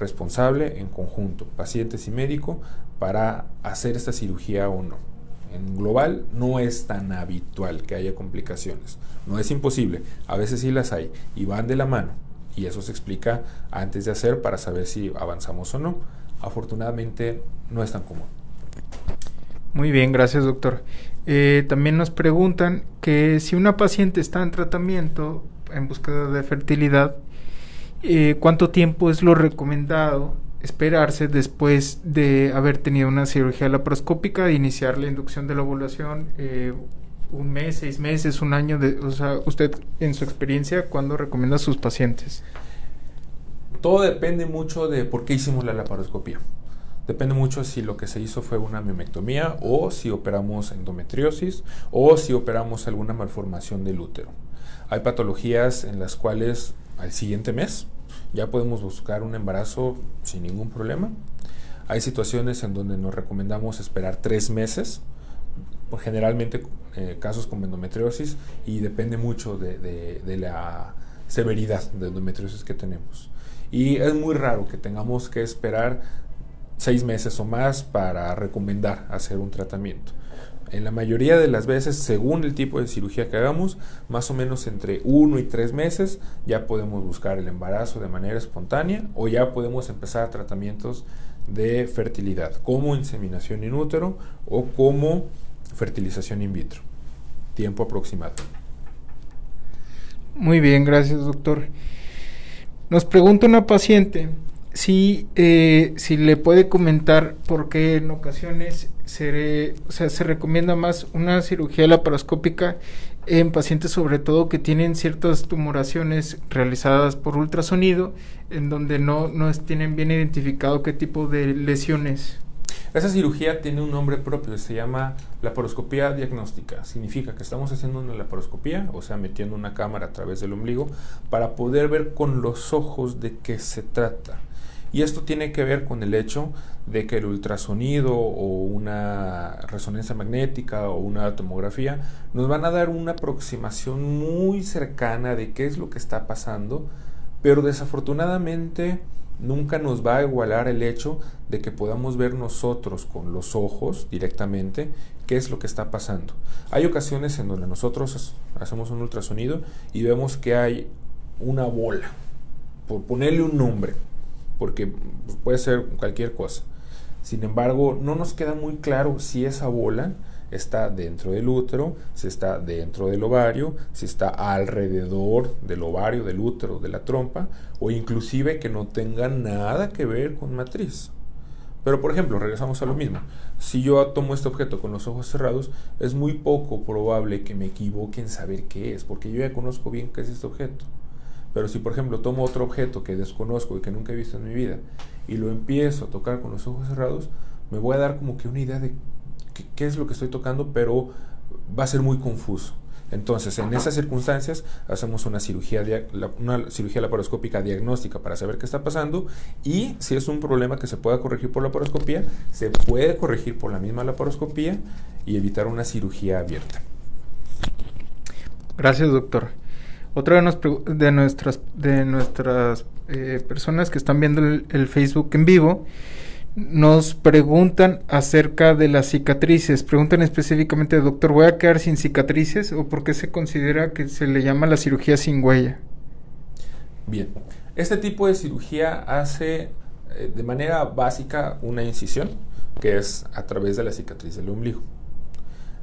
responsable en conjunto, pacientes y médico, para hacer esta cirugía o no en global no es tan habitual que haya complicaciones. No es imposible, a veces sí las hay y van de la mano. Y eso se explica antes de hacer para saber si avanzamos o no. Afortunadamente no es tan común. Muy bien, gracias doctor. Eh, también nos preguntan que si una paciente está en tratamiento en búsqueda de fertilidad, eh, ¿cuánto tiempo es lo recomendado esperarse después de haber tenido una cirugía laparoscópica e iniciar la inducción de la ovulación eh, un mes, seis meses, un año, de, o sea, usted en su experiencia, ¿cuándo recomienda a sus pacientes? Todo depende mucho de por qué hicimos la laparoscopia. Depende mucho si lo que se hizo fue una miomectomía o si operamos endometriosis o si operamos alguna malformación del útero. Hay patologías en las cuales al siguiente mes ya podemos buscar un embarazo sin ningún problema. Hay situaciones en donde nos recomendamos esperar tres meses, generalmente eh, casos con endometriosis, y depende mucho de, de la severidad de endometriosis que tenemos. Y es muy raro que tengamos que esperar seis meses o más para recomendar hacer un tratamiento. En la mayoría de las veces, según el tipo de cirugía que hagamos, más o menos entre uno y tres meses ya podemos buscar el embarazo de manera espontánea o ya podemos empezar tratamientos de fertilidad, como inseminación in útero o como fertilización in vitro. Tiempo aproximado. Muy bien, gracias doctor. Nos pregunta una paciente si, eh, si le puede comentar por qué en ocasiones se, se recomienda más una cirugía laparoscópica en pacientes sobre todo que tienen ciertas tumoraciones realizadas por ultrasonido en donde no, no tienen bien identificado qué tipo de lesiones. Esa cirugía tiene un nombre propio, se llama laparoscopía diagnóstica. Significa que estamos haciendo una laparoscopía, o sea, metiendo una cámara a través del ombligo, para poder ver con los ojos de qué se trata. Y esto tiene que ver con el hecho de que el ultrasonido o una resonancia magnética o una tomografía nos van a dar una aproximación muy cercana de qué es lo que está pasando, pero desafortunadamente nunca nos va a igualar el hecho de que podamos ver nosotros con los ojos directamente qué es lo que está pasando. Hay ocasiones en donde nosotros hacemos un ultrasonido y vemos que hay una bola, por ponerle un nombre, porque puede ser cualquier cosa. Sin embargo, no nos queda muy claro si esa bola está dentro del útero, si está dentro del ovario, si está alrededor del ovario, del útero, de la trompa, o inclusive que no tenga nada que ver con matriz. Pero por ejemplo, regresamos a lo mismo. Si yo tomo este objeto con los ojos cerrados, es muy poco probable que me equivoque en saber qué es, porque yo ya conozco bien qué es este objeto. Pero si, por ejemplo, tomo otro objeto que desconozco y que nunca he visto en mi vida y lo empiezo a tocar con los ojos cerrados, me voy a dar como que una idea de qué, es lo que estoy tocando, pero va a ser muy confuso. Entonces, en esas circunstancias, hacemos una cirugía, una cirugía laparoscópica diagnóstica para saber qué está pasando y si es un problema que se pueda corregir por laparoscopía, se puede corregir por la misma laparoscopía y evitar una cirugía abierta. Gracias, doctor. Otra de, nuestras, de nuestras eh, personas que están viendo el, Facebook en vivo nos preguntan acerca de las cicatrices. Preguntan específicamente, doctor, ¿voy a quedar sin cicatrices o por qué se considera que se le llama la cirugía sin huella? Bien, este tipo de cirugía hace eh, de manera básica una incisión, que es a través de la cicatriz del ombligo.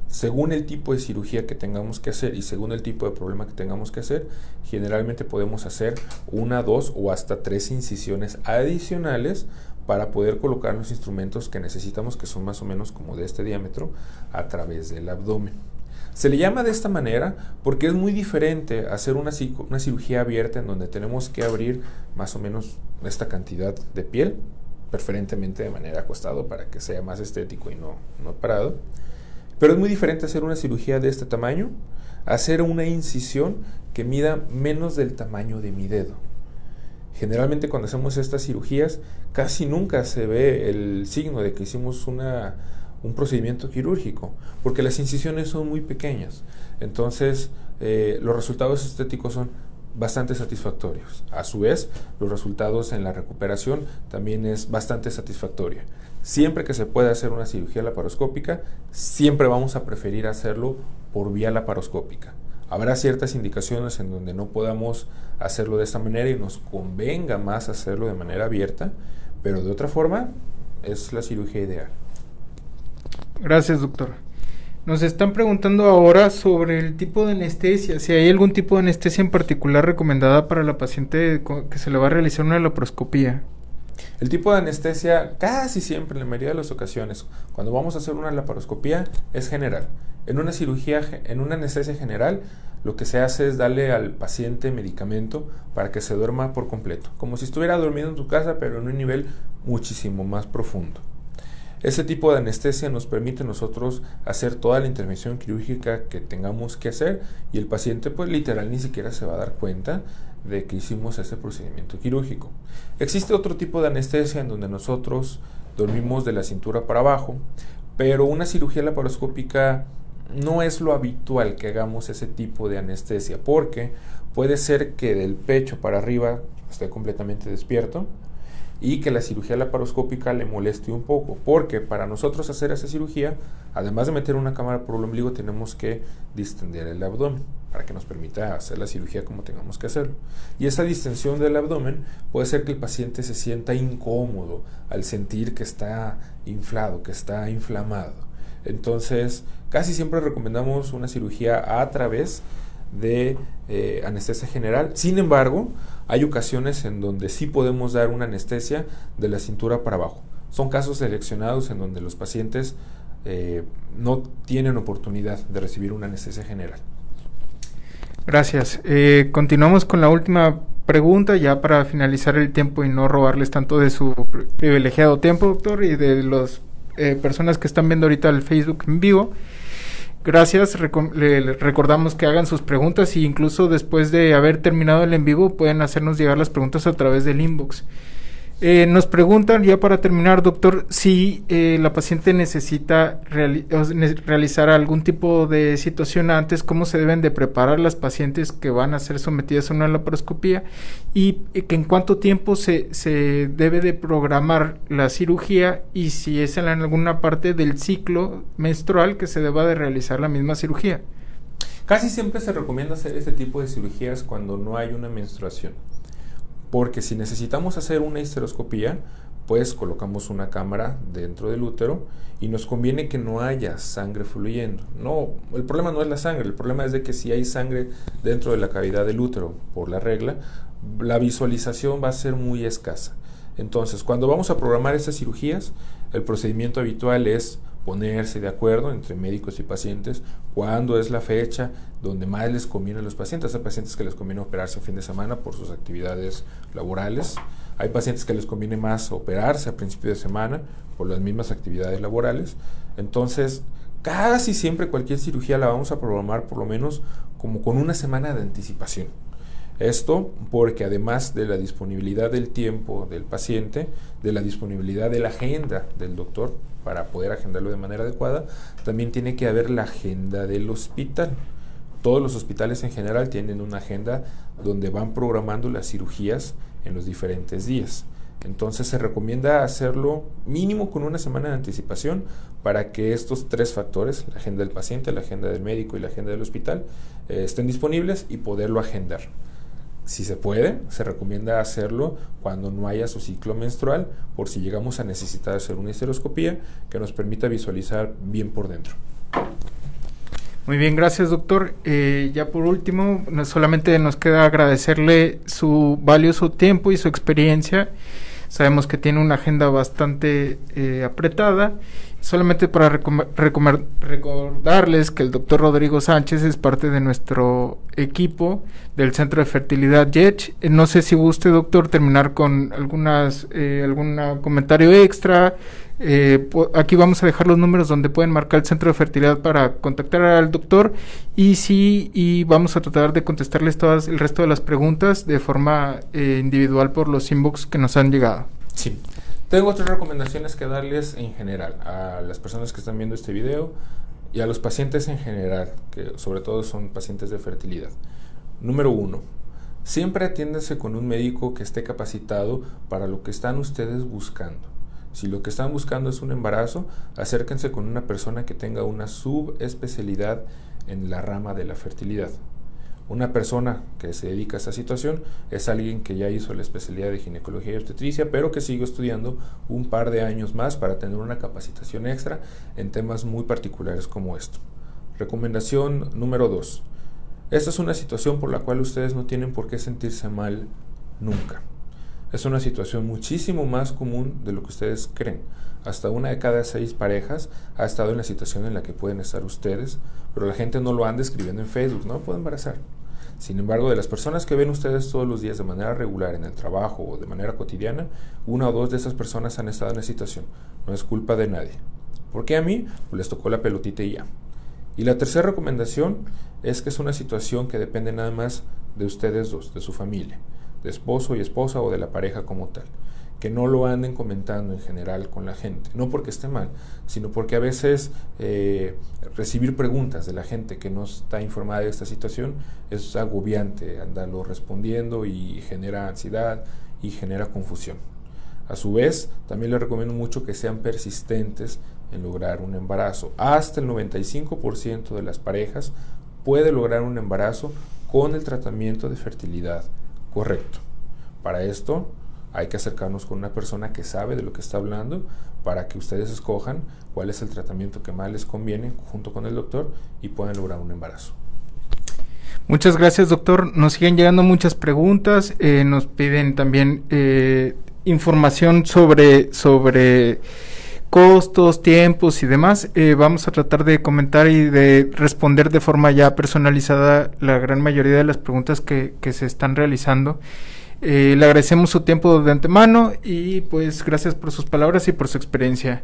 Según el tipo de cirugía que tengamos que hacer y según el tipo de problema que tengamos que hacer, generalmente podemos hacer una, dos o hasta tres incisiones adicionales para poder colocar los instrumentos que necesitamos, que son más o menos como de este diámetro, a través del abdomen. Se le llama de esta manera porque es muy diferente hacer una, cirugía abierta en donde tenemos que abrir más o menos esta cantidad de piel, preferentemente de manera acostado para que sea más estético y no, no parado pero es muy diferente hacer una cirugía de este tamaño, hacer una incisión que mida menos del tamaño de mi dedo. Generalmente cuando hacemos estas cirugías casi nunca se ve el signo de que hicimos una, un procedimiento quirúrgico, porque las incisiones son muy pequeñas. Entonces eh, los resultados estéticos son bastante satisfactorios. A su vez, los resultados en la recuperación también es bastante satisfactoria. Siempre que se pueda hacer una cirugía laparoscópica, siempre vamos a preferir hacerlo por vía laparoscópica. Habrá ciertas indicaciones en donde no podamos hacerlo de esta manera y nos convenga más hacerlo de manera abierta, pero de otra forma es la cirugía ideal. Gracias, doctor. Nos están preguntando ahora sobre el tipo de anestesia, si hay algún tipo de anestesia en particular recomendada para la paciente que se le va a realizar una laparoscopía. El tipo de anestesia casi siempre, en la mayoría de las ocasiones, cuando vamos a hacer una laparoscopía, es general. En una cirugía, en una anestesia general, lo que se hace es darle al paciente medicamento para que se duerma por completo, como si estuviera dormido en tu casa, pero en un nivel muchísimo más profundo. Ese tipo de anestesia nos permite nosotros hacer toda la intervención quirúrgica que tengamos que hacer y el paciente pues literal ni siquiera se va a dar cuenta de que hicimos ese procedimiento quirúrgico. Existe otro tipo de anestesia en donde nosotros dormimos de la cintura para abajo, pero una cirugía laparoscópica no es lo habitual que hagamos ese tipo de anestesia porque puede ser que del pecho para arriba esté completamente despierto y que la cirugía laparoscópica le moleste un poco, porque para nosotros hacer esa cirugía, además de meter una cámara por el ombligo, tenemos que distender el abdomen para que nos permita hacer la cirugía como tengamos que hacerlo. Y esa distensión del abdomen puede ser que el paciente se sienta incómodo al sentir que está inflado, que está inflamado. Entonces, casi siempre recomendamos una cirugía a través de eh, anestesia general. Sin embargo, hay ocasiones en donde sí podemos dar una anestesia de la cintura para abajo. Son casos seleccionados en donde los pacientes eh, no tienen oportunidad de recibir una anestesia general. Gracias. Eh, continuamos con la última pregunta ya para finalizar el tiempo y no robarles tanto de su privilegiado tiempo, doctor, y de las eh, personas que están viendo ahorita el Facebook en vivo. Gracias, le recordamos que hagan sus preguntas y incluso después de haber terminado el en vivo pueden hacernos llegar las preguntas a través del inbox. Eh, nos preguntan, ya para terminar, doctor, si eh, la paciente necesita realizar algún tipo de situación antes, cómo se deben de preparar las pacientes que van a ser sometidas a una laparoscopía y eh, que en cuánto tiempo se, se debe de programar la cirugía y si es en alguna parte del ciclo menstrual que se deba de realizar la misma cirugía. Casi siempre se recomienda hacer este tipo de cirugías cuando no hay una menstruación. Porque si necesitamos hacer una histeroscopía, pues colocamos una cámara dentro del útero y nos conviene que no haya sangre fluyendo. No, el problema no es la sangre, el problema es de que si hay sangre dentro de la cavidad del útero por la regla, la visualización va a ser muy escasa. Entonces, cuando vamos a programar esas cirugías, el procedimiento habitual es ponerse de acuerdo entre médicos y pacientes cuándo es la fecha donde más les conviene a los pacientes. Hay pacientes que les conviene operarse a fin de semana por sus actividades laborales. Hay pacientes que les conviene más operarse a principio de semana por las mismas actividades laborales. Entonces, casi siempre cualquier cirugía la vamos a programar por lo menos como con una semana de anticipación. Esto porque además de la disponibilidad del tiempo del paciente, de la disponibilidad de la agenda del doctor para poder agendarlo de manera adecuada, también tiene que haber la agenda del hospital. Todos los hospitales en general tienen una agenda donde van programando las cirugías en los diferentes días. Entonces se recomienda hacerlo mínimo con una semana de anticipación para que estos tres factores, la agenda del paciente, la agenda del médico y la agenda del hospital, eh, estén disponibles y poderlo agendar. Si se puede, se recomienda hacerlo cuando no haya su ciclo menstrual, por si llegamos a necesitar hacer una histeroscopía que nos permita visualizar bien por dentro. Muy bien, gracias doctor. Eh, ya por último, solamente nos queda agradecerle su valioso tiempo y su experiencia. Sabemos que tiene una agenda bastante eh, apretada Solamente para recordarles que el doctor Rodrigo Sánchez es parte de nuestro equipo del Centro de Fertilidad YECH. Eh, no sé si guste, doctor, terminar con algunas eh, algún comentario extra. Eh, aquí vamos a dejar los números donde pueden marcar el Centro de Fertilidad para contactar al doctor y sí, y vamos a tratar de contestarles todas el resto de las preguntas de forma individual por los inbox que nos han llegado. Sí. Tengo otras recomendaciones que darles en general a las personas que están viendo este video y a los pacientes en general, que sobre todo son pacientes de fertilidad. Número uno, siempre atiéndanse con un médico que esté capacitado para lo que están ustedes buscando. Si lo que están buscando es un embarazo, acérquense con una persona que tenga una subespecialidad en la rama de la fertilidad. Una persona que se dedica a esta situación es alguien que ya hizo la especialidad de ginecología y obstetricia, pero que sigue estudiando un par de años más para tener una capacitación extra en temas muy particulares como esto. Recomendación número 2. Esta es una situación por la cual ustedes no tienen por qué sentirse mal nunca. Es una situación muchísimo más común de lo que ustedes creen. Hasta una de cada seis parejas ha estado en la situación en la que pueden estar ustedes, pero la gente no lo anda escribiendo en Facebook, no puede embarazar. Sin embargo, de las personas que ven ustedes todos los días de manera regular en el trabajo o de manera cotidiana, una o dos de esas personas han estado en la situación. No es culpa de nadie. ¿Por qué a mí? Pues les tocó la pelotita y ya. Y la tercera recomendación es que es una situación que depende nada más de ustedes dos, de su familia, de esposo y esposa o de la pareja como tal que no lo anden comentando en general con la gente. No porque esté mal, sino porque a veces eh, recibir preguntas de la gente que no está informada de esta situación es agobiante, andarlo respondiendo y genera ansiedad y genera confusión. A su vez, también les recomiendo mucho que sean persistentes en lograr un embarazo. Hasta el 95% de las parejas puede lograr un embarazo con el tratamiento de fertilidad correcto. Para esto, hay que acercarnos con una persona que sabe de lo que está hablando para que ustedes escojan cuál es el tratamiento que más les conviene junto con el doctor y puedan lograr un embarazo. Muchas gracias doctor. Nos siguen llegando muchas preguntas. Eh, nos piden también eh, información sobre, sobre costos, tiempos y demás. Eh, vamos a tratar de comentar y de responder de forma ya personalizada la gran mayoría de las preguntas que, que se están realizando. Eh, le agradecemos su tiempo de antemano y pues gracias por sus palabras y por su experiencia.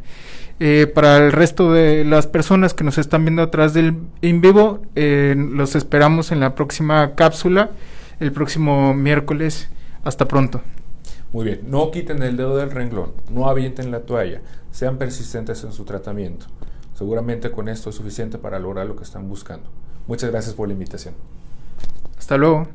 Eh, para el resto de las personas que nos están viendo atrás del en vivo, eh, los esperamos en la próxima cápsula, el próximo miércoles. Hasta pronto. Muy bien, no quiten el dedo del renglón, no avienten la toalla, sean persistentes en su tratamiento. Seguramente con esto es suficiente para lograr lo que están buscando. Muchas gracias por la invitación. Hasta luego.